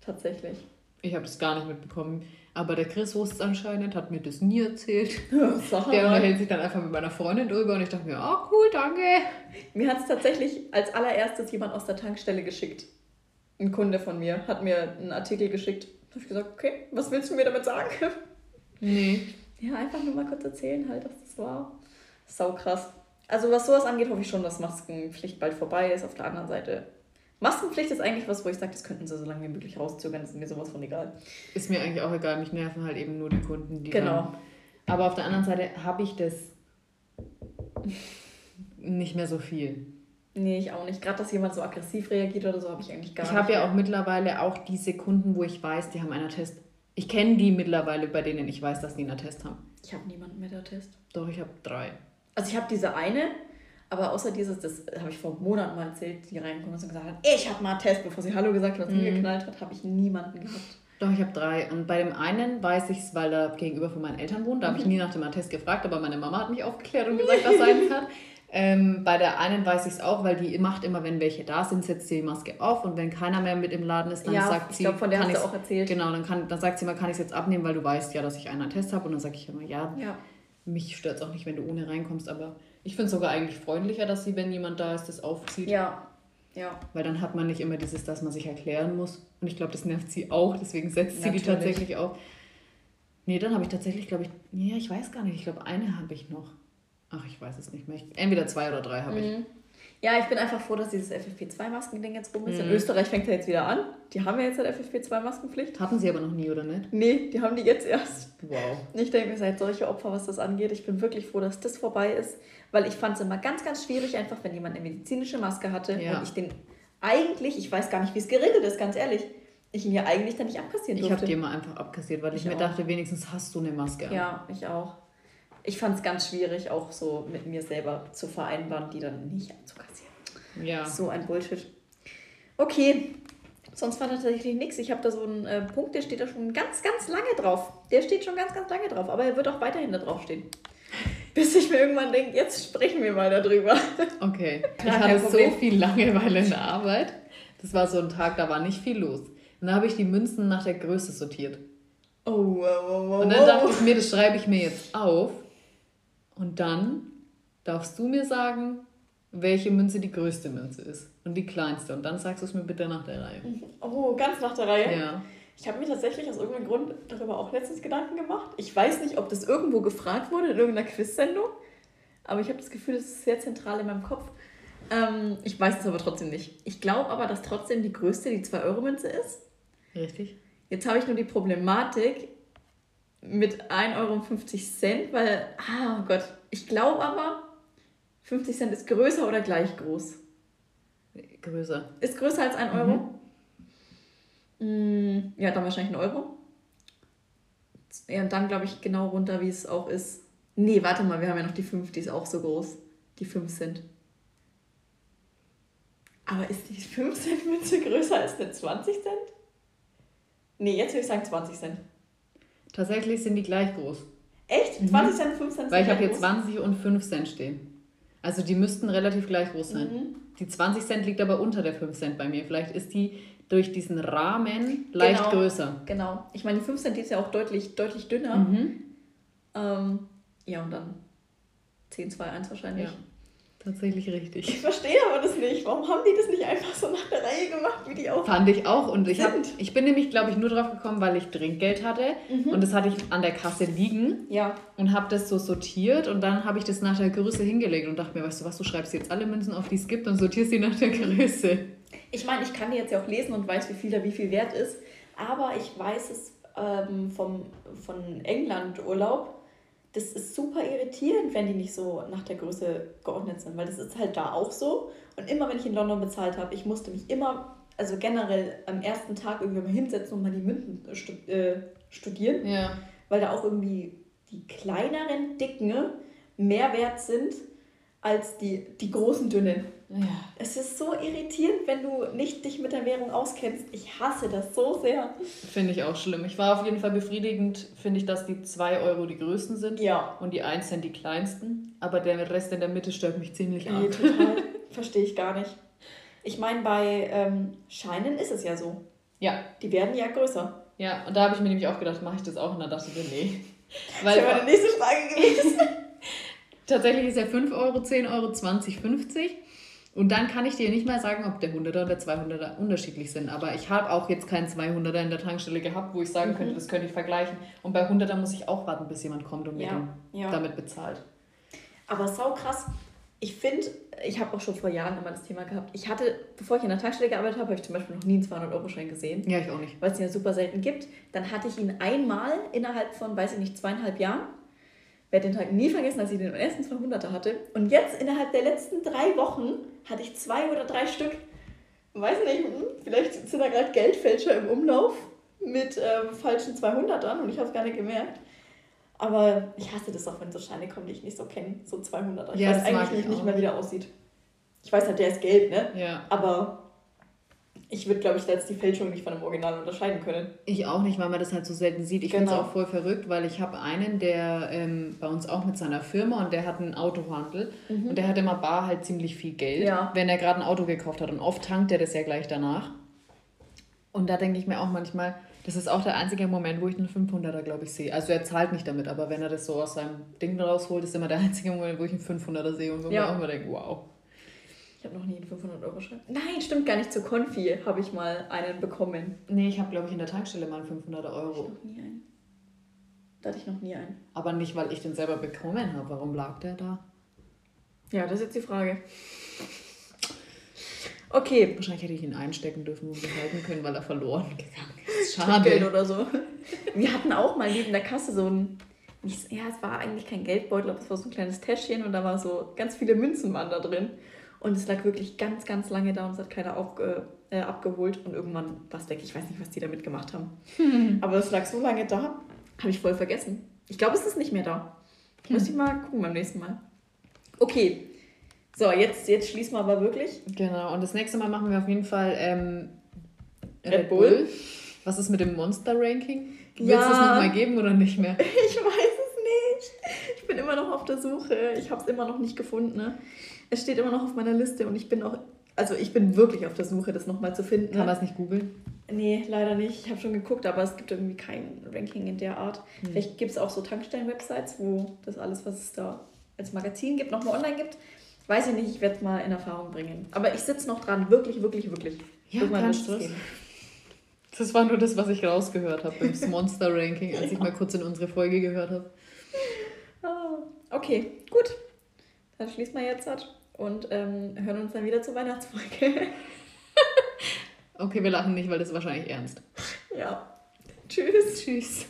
Tatsächlich. Ich habe das gar nicht mitbekommen. Aber der Chris wusste es anscheinend, hat mir das nie erzählt. der unterhält sich dann einfach mit meiner Freundin drüber und ich dachte mir, oh cool, danke. Mir hat es tatsächlich als allererstes jemand aus der Tankstelle geschickt. Ein Kunde von mir hat mir einen Artikel geschickt. Da habe ich gesagt, okay, was willst du mir damit sagen? Nee. Ja, einfach nur mal kurz erzählen halt, dass das war. Sau krass. Also was sowas angeht, hoffe ich schon, dass Maskenpflicht bald vorbei ist. Auf der anderen Seite Maskenpflicht ist eigentlich was, wo ich sage, das könnten sie so lange wie möglich rauszögern, das ist mir sowas von egal. Ist mir eigentlich auch egal, mich nerven halt eben nur die Kunden, die. Genau. Dann, aber auf der anderen Seite habe ich das nicht mehr so viel. Nee, ich auch nicht. Gerade, dass jemand so aggressiv reagiert oder so, habe ich eigentlich gar ich nicht. Ich habe ja auch mittlerweile auch diese Kunden, wo ich weiß, die haben einen Attest. Ich kenne die mittlerweile, bei denen ich weiß, dass die einen Attest haben. Ich habe niemanden mit Attest. Doch, ich habe drei. Also ich habe diese eine, aber außer dieses, das habe ich vor Monaten mal erzählt, die reinkommen und gesagt hat, ich habe mal einen Test, bevor sie Hallo gesagt hat und mhm. geknallt hat, habe ich niemanden gehabt. Doch, ich habe drei. Und bei dem einen weiß ich es, weil er gegenüber von meinen Eltern wohnt. Da habe ich mhm. nie nach dem Attest gefragt, aber meine Mama hat mich aufgeklärt und gesagt, was sein hat. Ähm, bei der einen weiß ich es auch, weil die macht immer, wenn welche da sind, setzt sie die Maske auf und wenn keiner mehr mit im Laden ist, dann ja, sagt sie. Ich glaube, von der hast du auch erzählt. Genau, dann, kann, dann sagt sie mal, kann ich es jetzt abnehmen, weil du weißt ja, dass ich einen Test habe. Und dann sage ich immer, ja, ja. mich stört es auch nicht, wenn du ohne reinkommst, aber ich finde es sogar eigentlich freundlicher, dass sie, wenn jemand da ist, das aufzieht. Ja. Ja. Weil dann hat man nicht immer dieses, dass man sich erklären muss. Und ich glaube, das nervt sie auch, deswegen setzt Natürlich. sie die tatsächlich auf. Nee, dann habe ich tatsächlich, glaube ich, ja, ich weiß gar nicht, ich glaube, eine habe ich noch. Ach, ich weiß es nicht mehr. Entweder zwei oder drei habe ich. Mhm. Ja, ich bin einfach froh, dass dieses FFP2-Masken-Ding jetzt rum ist. Mhm. In Österreich fängt er jetzt wieder an. Die haben ja jetzt eine FFP2-Maskenpflicht. Hatten sie aber noch nie, oder nicht? Nee, die haben die jetzt erst. Wow. Ich denke, ihr seid solche Opfer, was das angeht. Ich bin wirklich froh, dass das vorbei ist. Weil ich fand es immer ganz, ganz schwierig, einfach wenn jemand eine medizinische Maske hatte ja. und ich den eigentlich, ich weiß gar nicht, wie es geregelt ist, ganz ehrlich, ich ihn ja eigentlich dann nicht abkassieren durfte. Ich habe die immer einfach abkassiert, weil ich, ich mir auch. dachte, wenigstens hast du eine Maske. Ja, ich auch ich fand es ganz schwierig, auch so mit mir selber zu vereinbaren, die dann nicht abzukassieren. Ja. So ein Bullshit. Okay, sonst war tatsächlich nichts. Ich habe da so einen äh, Punkt, der steht da schon ganz, ganz lange drauf. Der steht schon ganz, ganz lange drauf, aber er wird auch weiterhin da drauf stehen. Bis ich mir irgendwann denke, jetzt sprechen wir mal darüber. Okay. Ich hatte so viel Langeweile in der Arbeit. Das war so ein Tag, da war nicht viel los. Und da habe ich die Münzen nach der Größe sortiert. Oh, wow, wow, wow. Und dann dachte ich mir, das schreibe ich mir jetzt auf. Und dann darfst du mir sagen, welche Münze die größte Münze ist und die kleinste. Und dann sagst du es mir bitte nach der Reihe. Oh, ganz nach der Reihe? Ja. Ich habe mir tatsächlich aus irgendeinem Grund darüber auch letztens Gedanken gemacht. Ich weiß nicht, ob das irgendwo gefragt wurde in irgendeiner Quiz-Sendung, aber ich habe das Gefühl, das ist sehr zentral in meinem Kopf. Ähm, ich weiß es aber trotzdem nicht. Ich glaube aber, dass trotzdem die größte die 2-Euro-Münze ist. Richtig. Jetzt habe ich nur die Problematik, mit 1,50 Euro, weil, ah oh Gott, ich glaube aber, 50 Cent ist größer oder gleich groß? Größer. Ist größer als 1 Euro? Mhm. Ja, dann wahrscheinlich ein Euro. Ja, und dann glaube ich genau runter, wie es auch ist, Nee, warte mal, wir haben ja noch die 5, die ist auch so groß. Die 5 Cent. Aber ist die 5 Cent Münze größer als eine 20 Cent? Nee, jetzt würde ich sagen 20 Cent. Tatsächlich sind die gleich groß. Echt? 20 Cent, 5 Cent? Weil ich habe hier groß? 20 und 5 Cent stehen. Also die müssten relativ gleich groß sein. Mhm. Die 20 Cent liegt aber unter der 5 Cent bei mir. Vielleicht ist die durch diesen Rahmen leicht Genau. größer. Genau. Ich meine, die 5 Cent die ist ja auch deutlich, deutlich dünner. Mhm. Ähm, ja, und dann 10, 2, 1 wahrscheinlich. Ja, tatsächlich richtig. Ich verstehe aber das nicht. Warum haben die das nicht einfach so nach der Reihe gemacht, wie die auch Fand ich auch. Und ich, hab, ich bin nämlich, glaube ich, nur drauf gekommen, weil ich Trinkgeld hatte. Mhm. Und das hatte ich an der Kasse liegen. Ja, und habe das so sortiert und dann habe ich das nach der Größe hingelegt und dachte mir, weißt du was, du schreibst jetzt alle Münzen auf, die es gibt und sortierst die nach der Größe. ich meine, ich kann die jetzt ja auch lesen und weiß, wie viel da wie viel wert ist. Aber ich weiß es ähm, vom, von England Urlaub. Das ist super irritierend, wenn die nicht so nach der Größe geordnet sind, weil das ist halt da auch so. Und immer, wenn ich in London bezahlt habe, ich musste mich immer, also generell am ersten Tag irgendwie mal hinsetzen und mal die Münzen äh, stu studieren. Ja. weil da auch irgendwie die kleineren Dicken mehr wert sind als die, die großen Dünnen. Ja. Es ist so irritierend, wenn du nicht dich mit der Währung auskennst. Ich hasse das so sehr. Finde ich auch schlimm. Ich war auf jeden Fall befriedigend, finde ich, dass die 2 Euro die größten sind Ja. und die 1 Cent die kleinsten. Aber der Rest in der Mitte stört mich ziemlich ab. Nee, total. Verstehe ich gar nicht. Ich meine, bei ähm, Scheinen ist es ja so. Ja, Die werden ja größer. ja. Und da habe ich mir nämlich auch gedacht, mache ich das auch? Und dann dachte ich mir, nee. Das Weil wäre meine nächste Frage gewesen. Tatsächlich ist ja 5 Euro, 10 Euro, 20, 50. Und dann kann ich dir nicht mal sagen, ob der 100er und der 200er unterschiedlich sind. Aber ich habe auch jetzt keinen 200er in der Tankstelle gehabt, wo ich sagen könnte, das könnte ich vergleichen. Und bei 100er muss ich auch warten, bis jemand kommt und mir Ja, den ja. damit bezahlt. Aber sau krass. Ich finde, ich habe auch schon vor Jahren immer das Thema gehabt. Ich hatte, bevor ich in der Tankstelle gearbeitet habe, habe ich zum Beispiel noch nie einen 200-Euro-Schein gesehen. Ja, ich auch nicht. weil es ihn ja super selten gibt. Dann hatte ich ihn einmal innerhalb von, weiß ich nicht, zweieinhalb Jahren. Werde den Tag nie vergessen, als ich den ersten 200er hatte. Und jetzt innerhalb der letzten drei Wochen hatte ich zwei oder drei Stück. Weiß nicht, hm, vielleicht sind da gerade Geldfälscher im Umlauf mit ähm, falschen 200ern und ich habe es gar nicht gemerkt. Aber ich hasse das auch, wenn so Scheine kommen, die ich nicht so kenne. So 200er. Ich Ja, weiß eigentlich ich nicht auch mehr, wie nicht. der aussieht. Ich weiß halt, der ist gelb, ne? Ja. Aber ich würde, glaube ich, da jetzt die Fälschung nicht von dem Original unterscheiden können. Ich auch nicht, weil man das halt so selten sieht. Ich finde Genau. es auch voll verrückt, weil ich habe einen, der ähm, bei uns auch mit seiner Firma und der hat einen Autohandel und der hat immer bar halt ziemlich viel Geld, Ja. wenn er gerade ein Auto gekauft hat. Und oft tankt er das ja gleich danach. Und da denke ich mir auch manchmal, das ist auch der einzige Moment, wo ich einen 500er, glaube ich, sehe. Also er zahlt nicht damit, aber wenn er das so aus seinem Ding rausholt, ist immer der einzige Moment, wo ich einen 500er sehe und wo Ja. ich auch immer denke, wow. Habe noch nie einen 500-Euro-Schein. Nein, stimmt gar nicht. Zu Konfi habe ich mal einen bekommen. Nee, ich habe, glaube ich, in der Tankstelle mal einen 500er Ich Euro. noch nie einen. Da hatte ich noch nie einen. Aber nicht, weil ich den selber bekommen habe. Warum lag der da? Ja, das ist jetzt die Frage. Okay. Wahrscheinlich hätte ich ihn einstecken dürfen und behalten können, weil er verloren gegangen ist. Schade. oder so. Wir hatten auch mal neben der Kasse so ein. Ja, es war eigentlich kein Geldbeutel, aber es war so ein kleines Täschchen und da war so ganz viele Münzen waren da drin. Und es lag wirklich ganz, ganz lange da und es hat keiner aufge, äh, abgeholt und irgendwann war es weg. Ich weiß nicht, was die damit gemacht haben. Aber es lag so lange da, habe ich voll vergessen. Ich glaube, es ist nicht mehr da. Muss ich mal gucken beim nächsten Mal. Okay. So, jetzt, jetzt schließen wir aber wirklich. Genau, und das nächste Mal machen wir auf jeden Fall ähm, Red Bull. Was ist mit dem Monster-Ranking? Wird es Ja. das nochmal geben oder nicht mehr? Ich weiß es nicht. Ich bin immer noch auf der Suche. Ich habe es immer noch nicht gefunden. Ne? Es steht immer noch auf meiner Liste und ich bin auch, also ich bin wirklich auf der Suche, das nochmal zu finden. Kann man es nicht googeln? Nee, leider nicht. Ich habe schon geguckt, aber es gibt irgendwie kein Ranking in der Art. Vielleicht gibt es auch so Tankstellen-Websites, wo das alles, was es da als Magazin gibt, nochmal online gibt. Weiß ich nicht, ich werde es mal in Erfahrung bringen. Aber ich sitze noch dran, wirklich, wirklich, wirklich. Ja, Irgendwann kannst geben. Das war nur das, was ich rausgehört habe beim Monster-Ranking, als ich mal kurz in unsere Folge gehört habe. Ah, okay, gut. Dann schließen wir jetzt halt und ähm, hören uns dann wieder zur Weihnachtsfolge. Okay, wir lachen nicht, weil das ist wahrscheinlich ernst. ja. Tschüss. Tschüss.